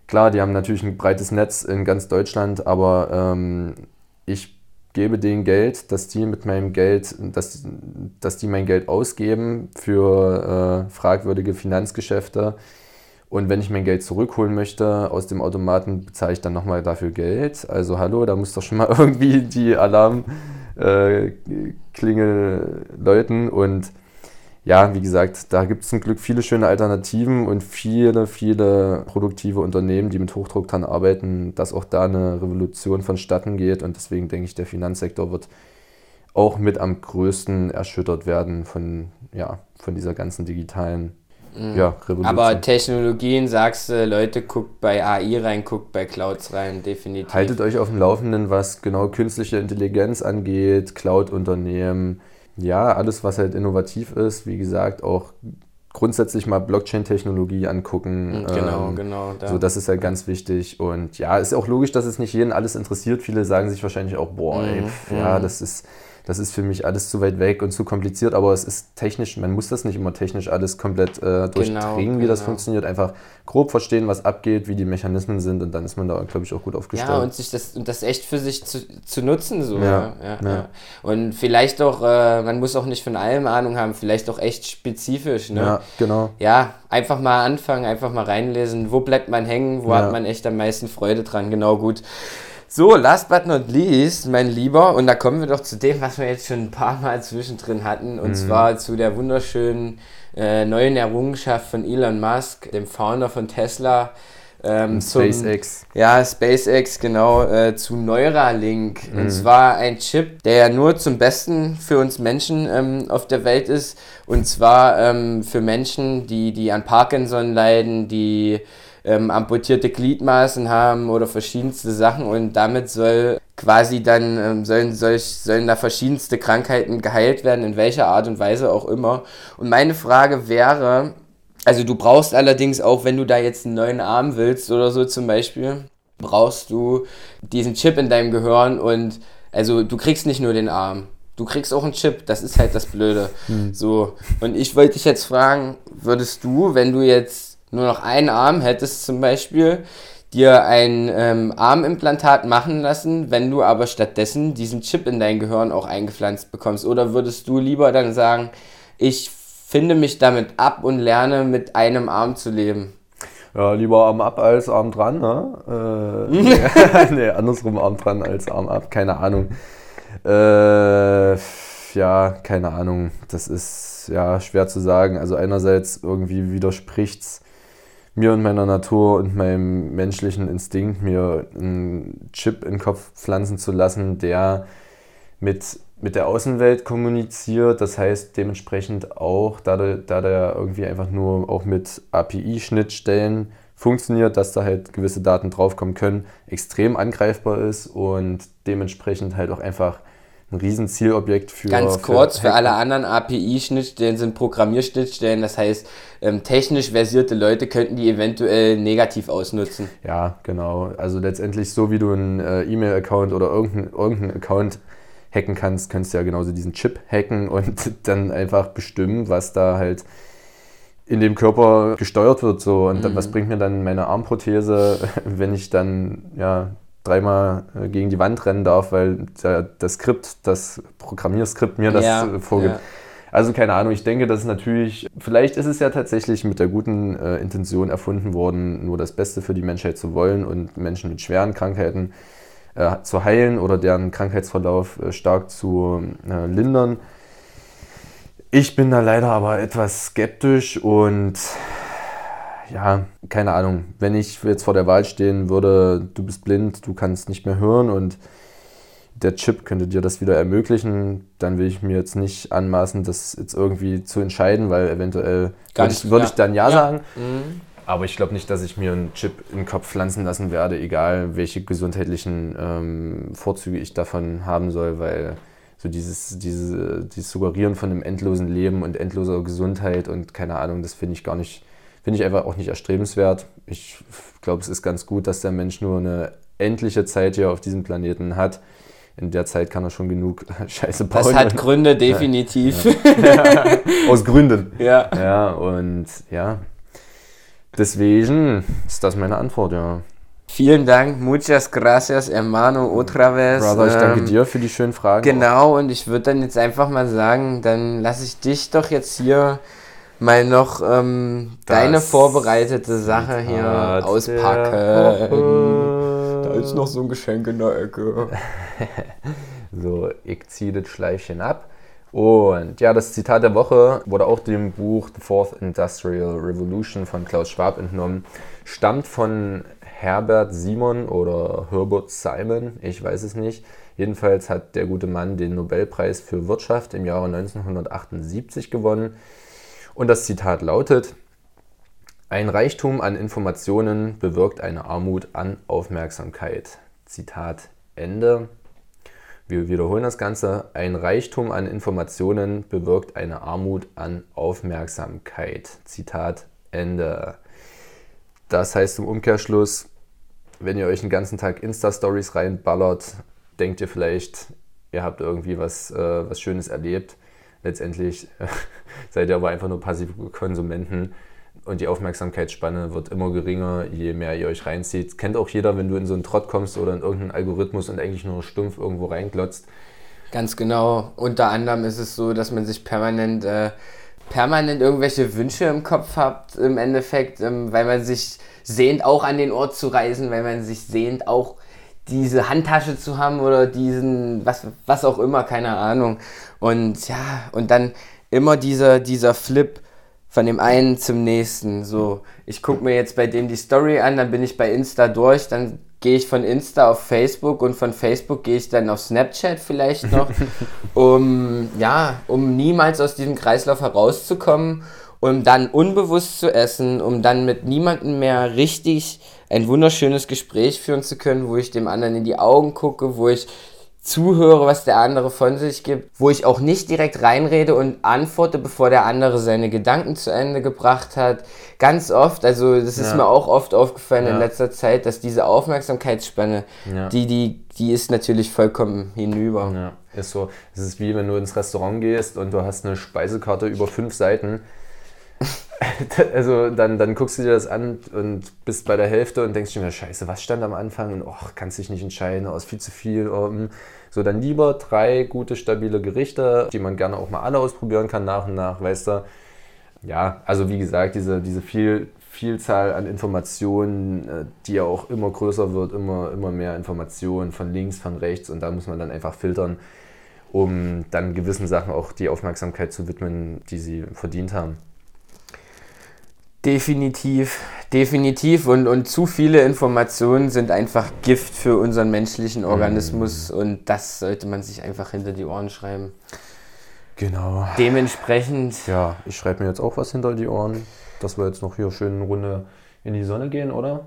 S1: klar, die haben natürlich ein breites Netz in ganz Deutschland, aber ähm, ich gebe denen Geld, dass die mit meinem Geld, dass, dass die mein Geld ausgeben für äh, fragwürdige Finanzgeschäfte. Und wenn ich mein Geld zurückholen möchte aus dem Automaten, bezahle ich dann nochmal dafür Geld. Also hallo, da muss doch schon mal irgendwie die Alarm äh, läuten. Und ja, wie gesagt, da gibt es zum Glück viele schöne Alternativen und viele, viele produktive Unternehmen, die mit Hochdruck daran arbeiten, dass auch da eine Revolution vonstatten geht. Und deswegen denke ich, der Finanzsektor wird auch mit am größten erschüttert werden von, ja, von dieser ganzen digitalen
S2: Mhm.
S1: ja, Revolution.
S2: Aber Technologien, sagst du, Leute, guckt bei AI rein, guckt bei Clouds rein, definitiv.
S1: Haltet euch auf dem Laufenden, was genau künstliche Intelligenz angeht, Cloud-Unternehmen, ja, alles, was halt innovativ ist. Wie gesagt, auch grundsätzlich mal Blockchain-Technologie angucken.
S2: Genau,
S1: ähm,
S2: genau. Da.
S1: So, das ist halt ganz wichtig. Und ja, ist auch logisch, dass es nicht jeden alles interessiert. Viele sagen sich wahrscheinlich auch, boah, ey,
S2: Mhm,
S1: pf, ja, das ist, das ist für mich alles zu weit weg und zu kompliziert. Aber es ist technisch, man muss das nicht immer technisch alles komplett äh, durchdringen, wie das
S2: genau.
S1: funktioniert. Einfach grob verstehen, was abgeht, wie die Mechanismen sind und dann ist man da, glaube ich, auch gut aufgestellt.
S2: Ja, und sich das, und das echt für sich zu, zu nutzen, so.
S1: Ja,
S2: Ja, ja. Und vielleicht auch, äh, man muss auch nicht von allem Ahnung haben, vielleicht auch echt spezifisch, ne?
S1: ja, genau.
S2: Ja, einfach mal anfangen, einfach mal reinlesen. Wo bleibt man hängen? Wo hat man echt am meisten Freude dran? Genau, gut. So, last but not least, mein Lieber, und da kommen wir doch zu dem, was wir jetzt schon ein paar Mal zwischendrin hatten, und zwar zu der wunderschönen äh, neuen Errungenschaft von Elon Musk, dem Founder von Tesla. Ähm, zum-
S1: SpaceX.
S2: ja, SpaceX, genau, äh, zu Neuralink. Und zwar ein Chip, der ja nur zum Besten für uns Menschen ähm, auf der Welt ist. Und zwar ähm, für Menschen, die, die an Parkinson leiden, die ähm, amputierte Gliedmaßen haben oder verschiedenste Sachen. Und damit soll quasi dann, ähm, sollen, solch, sollen da verschiedenste Krankheiten geheilt werden, in welcher Art und Weise auch immer. Und meine Frage wäre, also du brauchst allerdings auch, wenn du da jetzt einen neuen Arm willst oder so zum Beispiel, brauchst du diesen Chip in deinem Gehirn und also du kriegst nicht nur den Arm. Du kriegst auch einen Chip, das ist halt das Blöde. So. Und ich wollte dich jetzt fragen, würdest du, wenn du jetzt nur noch einen Arm hättest zum Beispiel, dir ein ähm, Armimplantat machen lassen, wenn du aber stattdessen diesen Chip in dein Gehirn auch eingepflanzt bekommst? Oder würdest du lieber dann sagen, ich finde mich damit ab und lerne mit einem Arm zu leben?
S1: Ja, lieber Arm ab als Arm dran, ne? Äh, nee, andersrum Arm dran als Arm ab, keine Ahnung. Äh, ja, keine Ahnung. Das ist ja schwer zu sagen. Also einerseits irgendwie widerspricht's mir und meiner Natur und meinem menschlichen Instinkt, mir einen Chip in den Kopf pflanzen zu lassen, der mit, mit der Außenwelt kommuniziert. Das heißt dementsprechend auch, da der, da der irgendwie einfach nur auch mit API-Schnittstellen funktioniert, dass da halt gewisse Daten draufkommen können, extrem angreifbar ist und dementsprechend halt auch einfach ein riesen Zielobjekt für
S2: Ganz kurz, für
S1: Hacker-
S2: alle anderen API-Schnittstellen sind Programmierschnittstellen, das heißt, ähm, technisch versierte Leute könnten die eventuell negativ ausnutzen.
S1: Ja, genau. Also letztendlich so wie du einen äh, E-Mail-Account oder irgendeinen irgendeinen Account hacken kannst, kannst du ja genauso diesen Chip hacken und dann einfach bestimmen, was da halt in dem Körper gesteuert wird. So. Und dann, was bringt mir dann meine Armprothese, wenn ich dann ja dreimal äh, gegen die Wand rennen darf, weil das Skript, das Programmierskript mir das
S2: Ja,
S1: äh, vorgibt.
S2: ja.
S1: Also keine Ahnung, ich denke, das ist natürlich, vielleicht ist es ja tatsächlich mit der guten äh, Intention erfunden worden, nur das Beste für die Menschheit zu wollen und Menschen mit schweren Krankheiten äh, zu heilen oder deren Krankheitsverlauf äh, stark zu äh, lindern. Ich bin da leider aber etwas skeptisch und ja, keine Ahnung, wenn ich jetzt vor der Wahl stehen würde, du bist blind, du kannst nicht mehr hören und der Chip könnte dir das wieder ermöglichen, dann will ich mir jetzt nicht anmaßen, das jetzt irgendwie zu entscheiden, weil eventuell würde ich, würde
S2: ja.
S1: ich dann ja,
S2: Ja.
S1: sagen.
S2: Mhm.
S1: Aber ich glaube nicht, dass ich mir einen Chip in den Kopf pflanzen lassen werde, egal welche gesundheitlichen ähm, Vorzüge ich davon haben soll, weil so dieses, diese, dieses Suggerieren von einem endlosen Leben und endloser Gesundheit und keine Ahnung, das finde ich gar nicht, finde ich einfach auch nicht erstrebenswert. Ich glaube, es ist ganz gut, dass der Mensch nur eine endliche Zeit hier auf diesem Planeten hat. In der Zeit kann er schon genug Scheiße bauen.
S2: Das hat Gründe, definitiv.
S1: aus Gründen.
S2: Ja.
S1: Ja, und ja. Deswegen ist das meine Antwort, ja.
S2: Vielen Dank, muchas gracias, hermano, otra vez.
S1: Brother, ich danke
S2: Ähm,
S1: dir für die schönen Fragen.
S2: Genau, und ich würde dann jetzt einfach mal sagen, dann lasse ich dich doch jetzt hier mal noch ähm, deine vorbereitete Sache hier auspacken. Da ist noch so ein Geschenk in der Ecke.
S1: So, ich ziehe das Schleifchen ab. Und ja, das Zitat der Woche wurde auch dem Buch The Fourth Industrial Revolution von Klaus Schwab entnommen. Stammt von Herbert Simon oder Herbert Simon, ich weiß es nicht. Jedenfalls hat der gute Mann den Nobelpreis für Wirtschaft im Jahre 1978 gewonnen. Und das Zitat lautet, ein Reichtum an Informationen bewirkt eine Armut an Aufmerksamkeit. Zitat Ende. Wir wiederholen das Ganze. Ein Reichtum an Informationen bewirkt eine Armut an Aufmerksamkeit. Zitat Ende. Das heißt im Umkehrschluss, wenn ihr euch den ganzen Tag Insta-Stories reinballert, denkt ihr vielleicht, ihr habt irgendwie was, äh, was Schönes erlebt. Letztendlich seid ihr aber einfach nur passive Konsumenten und die Aufmerksamkeitsspanne wird immer geringer, je mehr ihr euch reinzieht. Kennt auch jeder, wenn du in so einen Trott kommst oder in irgendeinen Algorithmus und eigentlich nur stumpf irgendwo reinglotzt.
S2: Ganz genau. Unter anderem ist es so, dass man sich permanent, äh, permanent irgendwelche Wünsche im Kopf hat, im Endeffekt, ähm, weil man sich sehnt, auch an den Ort zu reisen, weil man sich sehnt, auch diese Handtasche zu haben oder diesen, was, was auch immer, keine Ahnung. Und ja, und dann immer dieser, dieser Flip von dem einen zum nächsten. So, ich gucke mir jetzt bei dem die Story an, dann bin ich bei Insta durch, dann gehe ich von Insta auf Facebook und von Facebook gehe ich dann auf Snapchat vielleicht noch, um ja, um niemals aus diesem Kreislauf herauszukommen, um dann unbewusst zu essen, um dann mit niemandem mehr richtig ein wunderschönes Gespräch führen zu können, wo ich dem anderen in die Augen gucke, wo ich zuhöre, was der andere von sich gibt, wo ich auch nicht direkt reinrede und antworte, bevor der andere seine Gedanken zu Ende gebracht hat. Ganz oft, also das ist ja. mir auch oft aufgefallen ja. in letzter Zeit, dass diese Aufmerksamkeitsspanne, ja. die, die, die ist natürlich vollkommen hinüber.
S1: Ja, ist so. Es ist wie wenn du ins Restaurant gehst und du hast eine Speisekarte über fünf Seiten also dann, dann guckst du dir das an und bist bei der Hälfte und denkst dir, scheiße, was stand am Anfang? Und oh, kannst dich nicht entscheiden, oh, ist viel zu viel. Oh, hm. so, dann lieber drei gute, stabile Gerichte, die man gerne auch mal alle ausprobieren kann nach und nach, weißt du. Ja, also wie gesagt, diese, diese viel, Vielzahl an Informationen, äh, die ja auch immer größer wird, immer, immer mehr Informationen von links, von rechts und da muss man dann einfach filtern, um dann gewissen Sachen auch die Aufmerksamkeit zu widmen, die sie verdient haben.
S2: Definitiv, definitiv. Und, und zu viele Informationen sind einfach Gift für unseren menschlichen Organismus mm. und das sollte man sich einfach hinter die Ohren schreiben.
S1: Genau.
S2: Dementsprechend.
S1: Ja, ich schreibe mir jetzt auch was hinter die Ohren, dass wir jetzt noch hier schön eine Runde in die Sonne gehen, oder?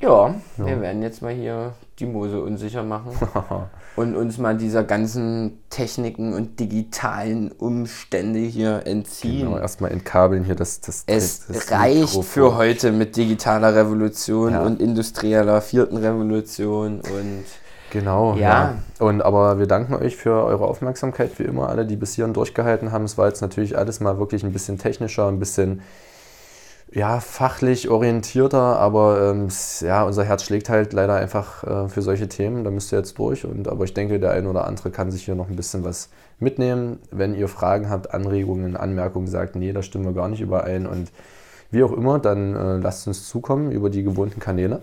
S2: Ja, ja, wir werden jetzt mal hier die Mose unsicher machen und uns mal dieser ganzen Techniken und digitalen Umstände hier entziehen. Genau,
S1: erstmal entkabeln hier das, das
S2: Es das reicht Mikrofon. für heute mit digitaler Revolution ja. und industrieller vierten Revolution und
S1: Genau, ja. ja. Und aber wir danken euch für eure Aufmerksamkeit, wie immer, alle, die bis hierhin durchgehalten haben. Es war jetzt natürlich alles mal wirklich ein bisschen technischer, ein bisschen ja, fachlich orientierter, aber ähm, ja, unser Herz schlägt halt leider einfach äh, für solche Themen. Da müsst ihr jetzt durch. Und, aber ich denke, der eine oder andere kann sich hier noch ein bisschen was mitnehmen. Wenn ihr Fragen habt, Anregungen, Anmerkungen, sagt, nee, da stimmen wir gar nicht überein. Und wie auch immer, dann äh, lasst uns zukommen über die gewohnten Kanäle.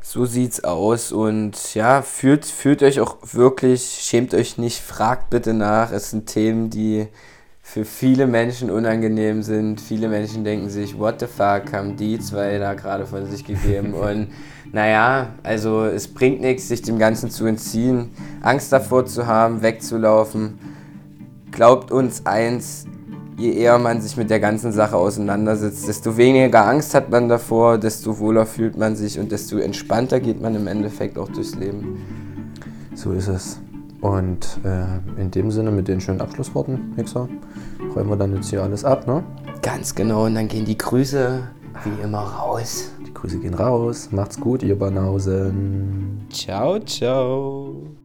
S2: So sieht's aus und ja, fühlt, fühlt euch auch wirklich, schämt euch nicht, fragt bitte nach. Es sind Themen, die für viele Menschen unangenehm sind. Viele Menschen denken sich, what the fuck haben die zwei da gerade von sich gegeben? Und naja, also es bringt nichts, sich dem Ganzen zu entziehen, Angst davor zu haben, wegzulaufen. Glaubt uns eins, je eher man sich mit der ganzen Sache auseinandersetzt, desto weniger Angst hat man davor, desto wohler fühlt man sich und desto entspannter geht man im Endeffekt auch durchs Leben.
S1: So ist es. Und äh, in dem Sinne, mit den schönen Abschlussworten, Mixer, räumen wir dann jetzt hier alles ab, ne?
S2: Ganz genau, und dann gehen die Grüße wie immer raus.
S1: Die Grüße gehen raus. Macht's gut, ihr Banausen.
S2: Ciao, ciao.